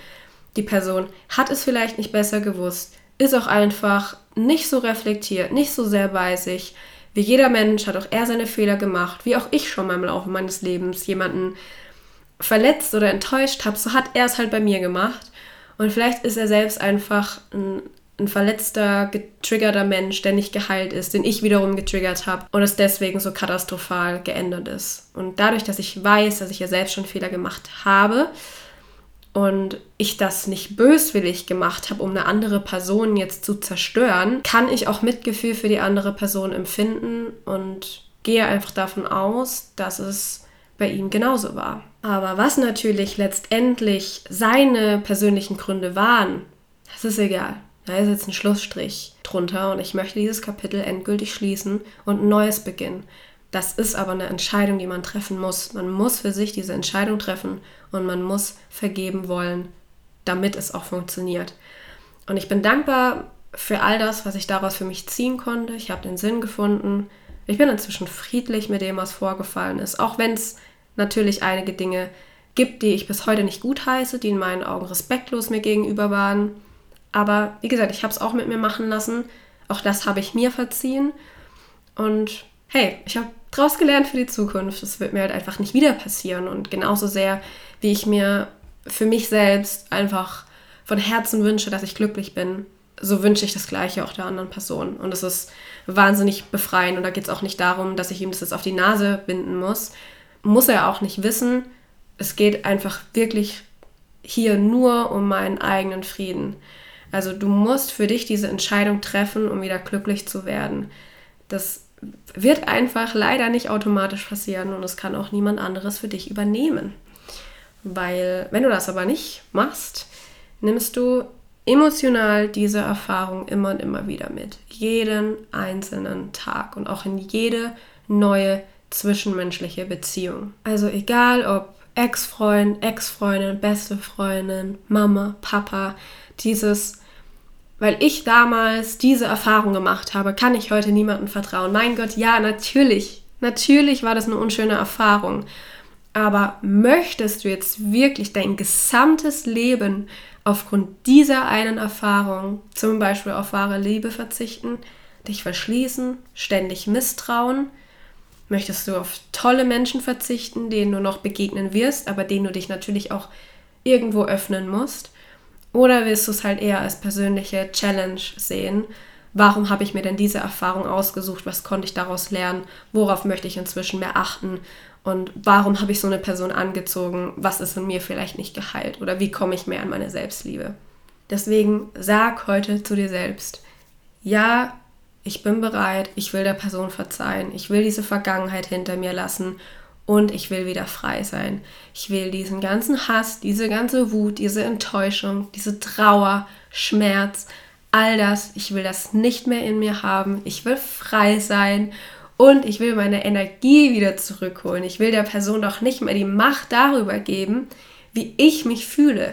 Die Person hat es vielleicht nicht besser gewusst, ist auch einfach nicht so reflektiert, nicht so sehr bei sich, Wie jeder Mensch hat auch er seine Fehler gemacht, wie auch ich schon mal im Laufe meines Lebens jemanden verletzt oder enttäuscht habe, so hat er es halt bei mir gemacht. Und vielleicht ist er selbst einfach ein, ein verletzter, getriggerter Mensch, der nicht geheilt ist, den ich wiederum getriggert habe und es deswegen so katastrophal geändert ist. Und dadurch, dass ich weiß, dass ich ja selbst schon Fehler gemacht habe und ich das nicht böswillig gemacht habe, um eine andere Person jetzt zu zerstören, kann ich auch Mitgefühl für die andere Person empfinden und gehe einfach davon aus, dass es bei ihm genauso war. Aber was natürlich letztendlich seine persönlichen Gründe waren, das ist egal. Da ist jetzt ein Schlussstrich drunter und ich möchte dieses Kapitel endgültig schließen und ein neues beginnen. Das ist aber eine Entscheidung, die man treffen muss. Man muss für sich diese Entscheidung treffen und man muss vergeben wollen, damit es auch funktioniert. Und ich bin dankbar für all das, was ich daraus für mich ziehen konnte. Ich habe den Sinn gefunden. Ich bin inzwischen friedlich mit dem, was vorgefallen ist, auch wenn es natürlich einige Dinge gibt, die ich bis heute nicht gut heiße, die in meinen Augen respektlos mir gegenüber waren. Aber wie gesagt, ich habe es auch mit mir machen lassen. Auch das habe ich mir verziehen. Und hey, ich habe daraus gelernt für die Zukunft. Es wird mir halt einfach nicht wieder passieren. Und genauso sehr, wie ich mir für mich selbst einfach von Herzen wünsche, dass ich glücklich bin, so wünsche ich das Gleiche auch der anderen Person. Und es ist wahnsinnig befreiend. Und da geht es auch nicht darum, dass ich ihm das jetzt auf die Nase binden muss, muss er auch nicht wissen. Es geht einfach wirklich hier nur um meinen eigenen Frieden. Also du musst für dich diese Entscheidung treffen, um wieder glücklich zu werden. Das wird einfach leider nicht automatisch passieren und es kann auch niemand anderes für dich übernehmen. Weil wenn du das aber nicht machst, nimmst du emotional diese Erfahrung immer und immer wieder mit. Jeden einzelnen Tag und auch in jede neue zwischenmenschliche Beziehung. Also egal ob Ex-Freund, Ex-Freundin, beste Freundin, Mama, Papa, dieses, weil ich damals diese Erfahrung gemacht habe, kann ich heute niemandem vertrauen. Mein Gott, ja, natürlich, natürlich war das eine unschöne Erfahrung. Aber möchtest du jetzt wirklich dein gesamtes Leben aufgrund dieser einen Erfahrung, zum Beispiel auf wahre Liebe verzichten, dich verschließen, ständig misstrauen, Möchtest du auf tolle Menschen verzichten, denen du noch begegnen wirst, aber denen du dich natürlich auch irgendwo öffnen musst? Oder willst du es halt eher als persönliche Challenge sehen? Warum habe ich mir denn diese Erfahrung ausgesucht? Was konnte ich daraus lernen? Worauf möchte ich inzwischen mehr achten? Und warum habe ich so eine Person angezogen? Was ist in mir vielleicht nicht geheilt? Oder wie komme ich mehr an meine Selbstliebe? Deswegen sag heute zu dir selbst, ja, ich bin bereit, ich will der Person verzeihen, ich will diese Vergangenheit hinter mir lassen und ich will wieder frei sein. Ich will diesen ganzen Hass, diese ganze Wut, diese Enttäuschung, diese Trauer, Schmerz, all das, ich will das nicht mehr in mir haben. Ich will frei sein und ich will meine Energie wieder zurückholen. Ich will der Person doch nicht mehr die Macht darüber geben, wie ich mich fühle.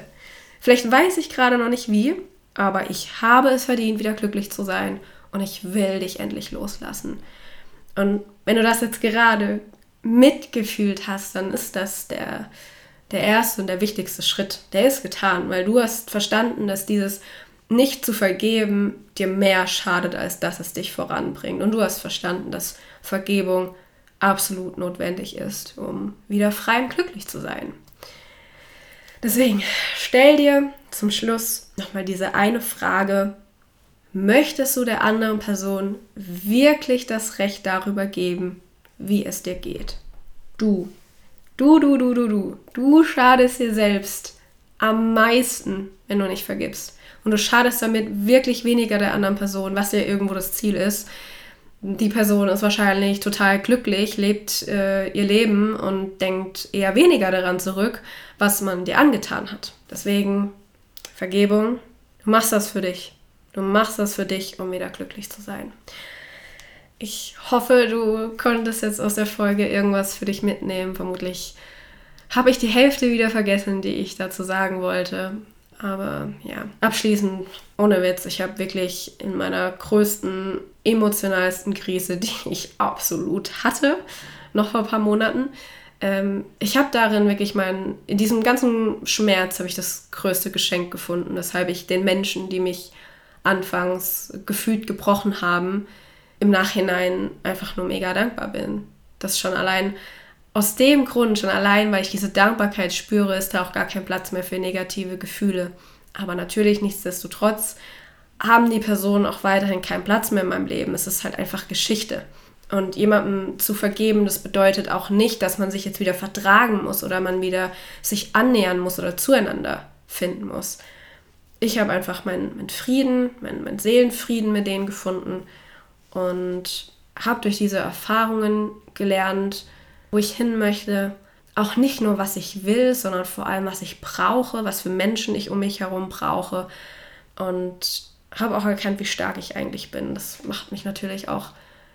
Vielleicht weiß ich gerade noch nicht wie, aber ich habe es verdient, wieder glücklich zu sein und ich will dich endlich loslassen. Und wenn du das jetzt gerade mitgefühlt hast, dann ist das der, der erste und der wichtigste Schritt. Der ist getan, weil du hast verstanden, dass dieses nicht zu vergeben dir mehr schadet, als dass es dich voranbringt. Und du hast verstanden, dass Vergebung absolut notwendig ist, um wieder frei und glücklich zu sein. Deswegen stell dir zum Schluss nochmal diese eine Frage, möchtest du der anderen Person wirklich das Recht darüber geben, wie es dir geht. Du, du, du, du, du, du, du schadest dir selbst am meisten, wenn du nicht vergibst. Und du schadest damit wirklich weniger der anderen Person, was ja irgendwo das Ziel ist. Die Person ist wahrscheinlich total glücklich, lebt äh, ihr Leben und denkt eher weniger daran zurück, was man dir angetan hat. Deswegen Vergebung, du machst das für dich. Du machst das für dich, um wieder glücklich zu sein. Ich hoffe, du konntest jetzt aus der Folge irgendwas für dich mitnehmen. Vermutlich habe ich die Hälfte wieder vergessen, die ich dazu sagen wollte. Aber ja, abschließend, ohne Witz, ich habe wirklich in meiner größten, emotionalsten Krise, die ich absolut hatte, noch vor ein paar Monaten, ähm, ich habe darin wirklich meinen, in diesem ganzen Schmerz habe ich das größte Geschenk gefunden, weshalb ich den Menschen, die mich anfangs gefühlt gebrochen haben, im Nachhinein einfach nur mega dankbar bin. Das schon allein aus dem Grund, schon allein, weil ich diese Dankbarkeit spüre, ist da auch gar kein Platz mehr für negative Gefühle. Aber natürlich, nichtsdestotrotz, haben die Personen auch weiterhin keinen Platz mehr in meinem Leben. Es ist halt einfach Geschichte. Und jemandem zu vergeben, das bedeutet auch nicht, dass man sich jetzt wieder vertragen muss oder man wieder sich annähern muss oder zueinander finden muss. Ich habe einfach meinen mein Frieden, meinen mein Seelenfrieden mit denen gefunden und habe durch diese Erfahrungen gelernt, wo ich hin möchte. Auch nicht nur, was ich will, sondern vor allem, was ich brauche, was für Menschen ich um mich herum brauche. Und habe auch erkannt, wie stark ich eigentlich bin. Das macht mich natürlich auch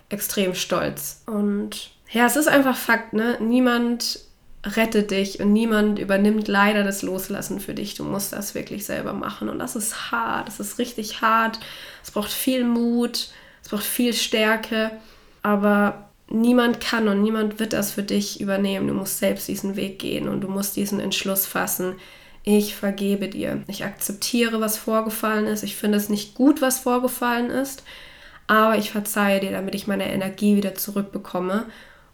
extrem stolz. Und ja, es ist einfach Fakt, ne? Niemand rettet dich und niemand übernimmt leider das Loslassen für dich. Du musst das wirklich selber machen. Und das ist hart. Das ist richtig hart. Es braucht viel Mut. Es braucht viel Stärke. Aber niemand kann und niemand wird das für dich übernehmen. Du musst selbst diesen Weg gehen und du musst diesen Entschluss fassen. Ich vergebe dir. Ich akzeptiere, was vorgefallen ist. Ich finde es nicht gut, was vorgefallen ist. Aber ich verzeihe dir, damit ich meine Energie wieder zurückbekomme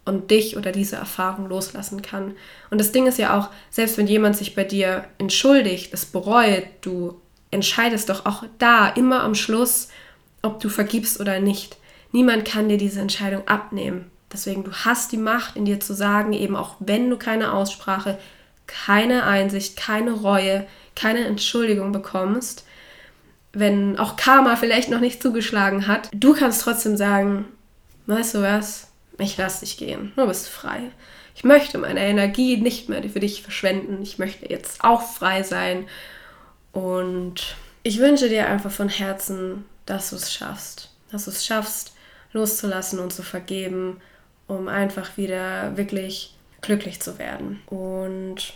und dich oder diese Erfahrung loslassen kann. Und das Ding ist ja auch, selbst wenn jemand sich bei dir entschuldigt, es bereut, du entscheidest doch auch da immer am Schluss, ob du vergibst oder nicht. Niemand kann dir diese Entscheidung abnehmen. Deswegen, du hast die Macht in dir zu sagen, eben auch wenn du keine Aussprache, keine Einsicht, keine Reue, keine Entschuldigung bekommst, wenn auch Karma vielleicht noch nicht zugeschlagen hat, du kannst trotzdem sagen, weißt du was, ich lass dich gehen, du bist frei. Ich möchte meine Energie nicht mehr für dich verschwenden. Ich möchte jetzt auch frei sein. Und ich wünsche dir einfach von Herzen, dass du es schaffst. Dass du es schaffst, loszulassen und zu vergeben, um einfach wieder wirklich glücklich zu werden. Und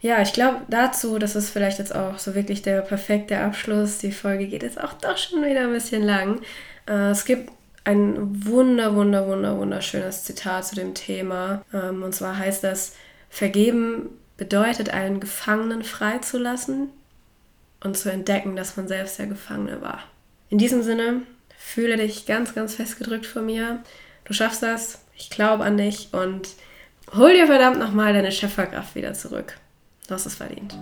ja, ich glaube dazu, das ist vielleicht jetzt auch so wirklich der perfekte Abschluss. Die Folge geht jetzt auch doch schon wieder ein bisschen lang. Äh, es gibt ein wunder, wunder, wunder, wunderschönes Zitat zu dem Thema. Ähm, und zwar heißt das, vergeben bedeutet einen Gefangenen freizulassen und zu entdecken, dass man selbst der Gefangene war. In diesem Sinne, fühle dich ganz, ganz festgedrückt von mir. Du schaffst das. Ich glaube an dich und hol dir verdammt nochmal deine Schöpferkraft wieder zurück. Du hast es verdient.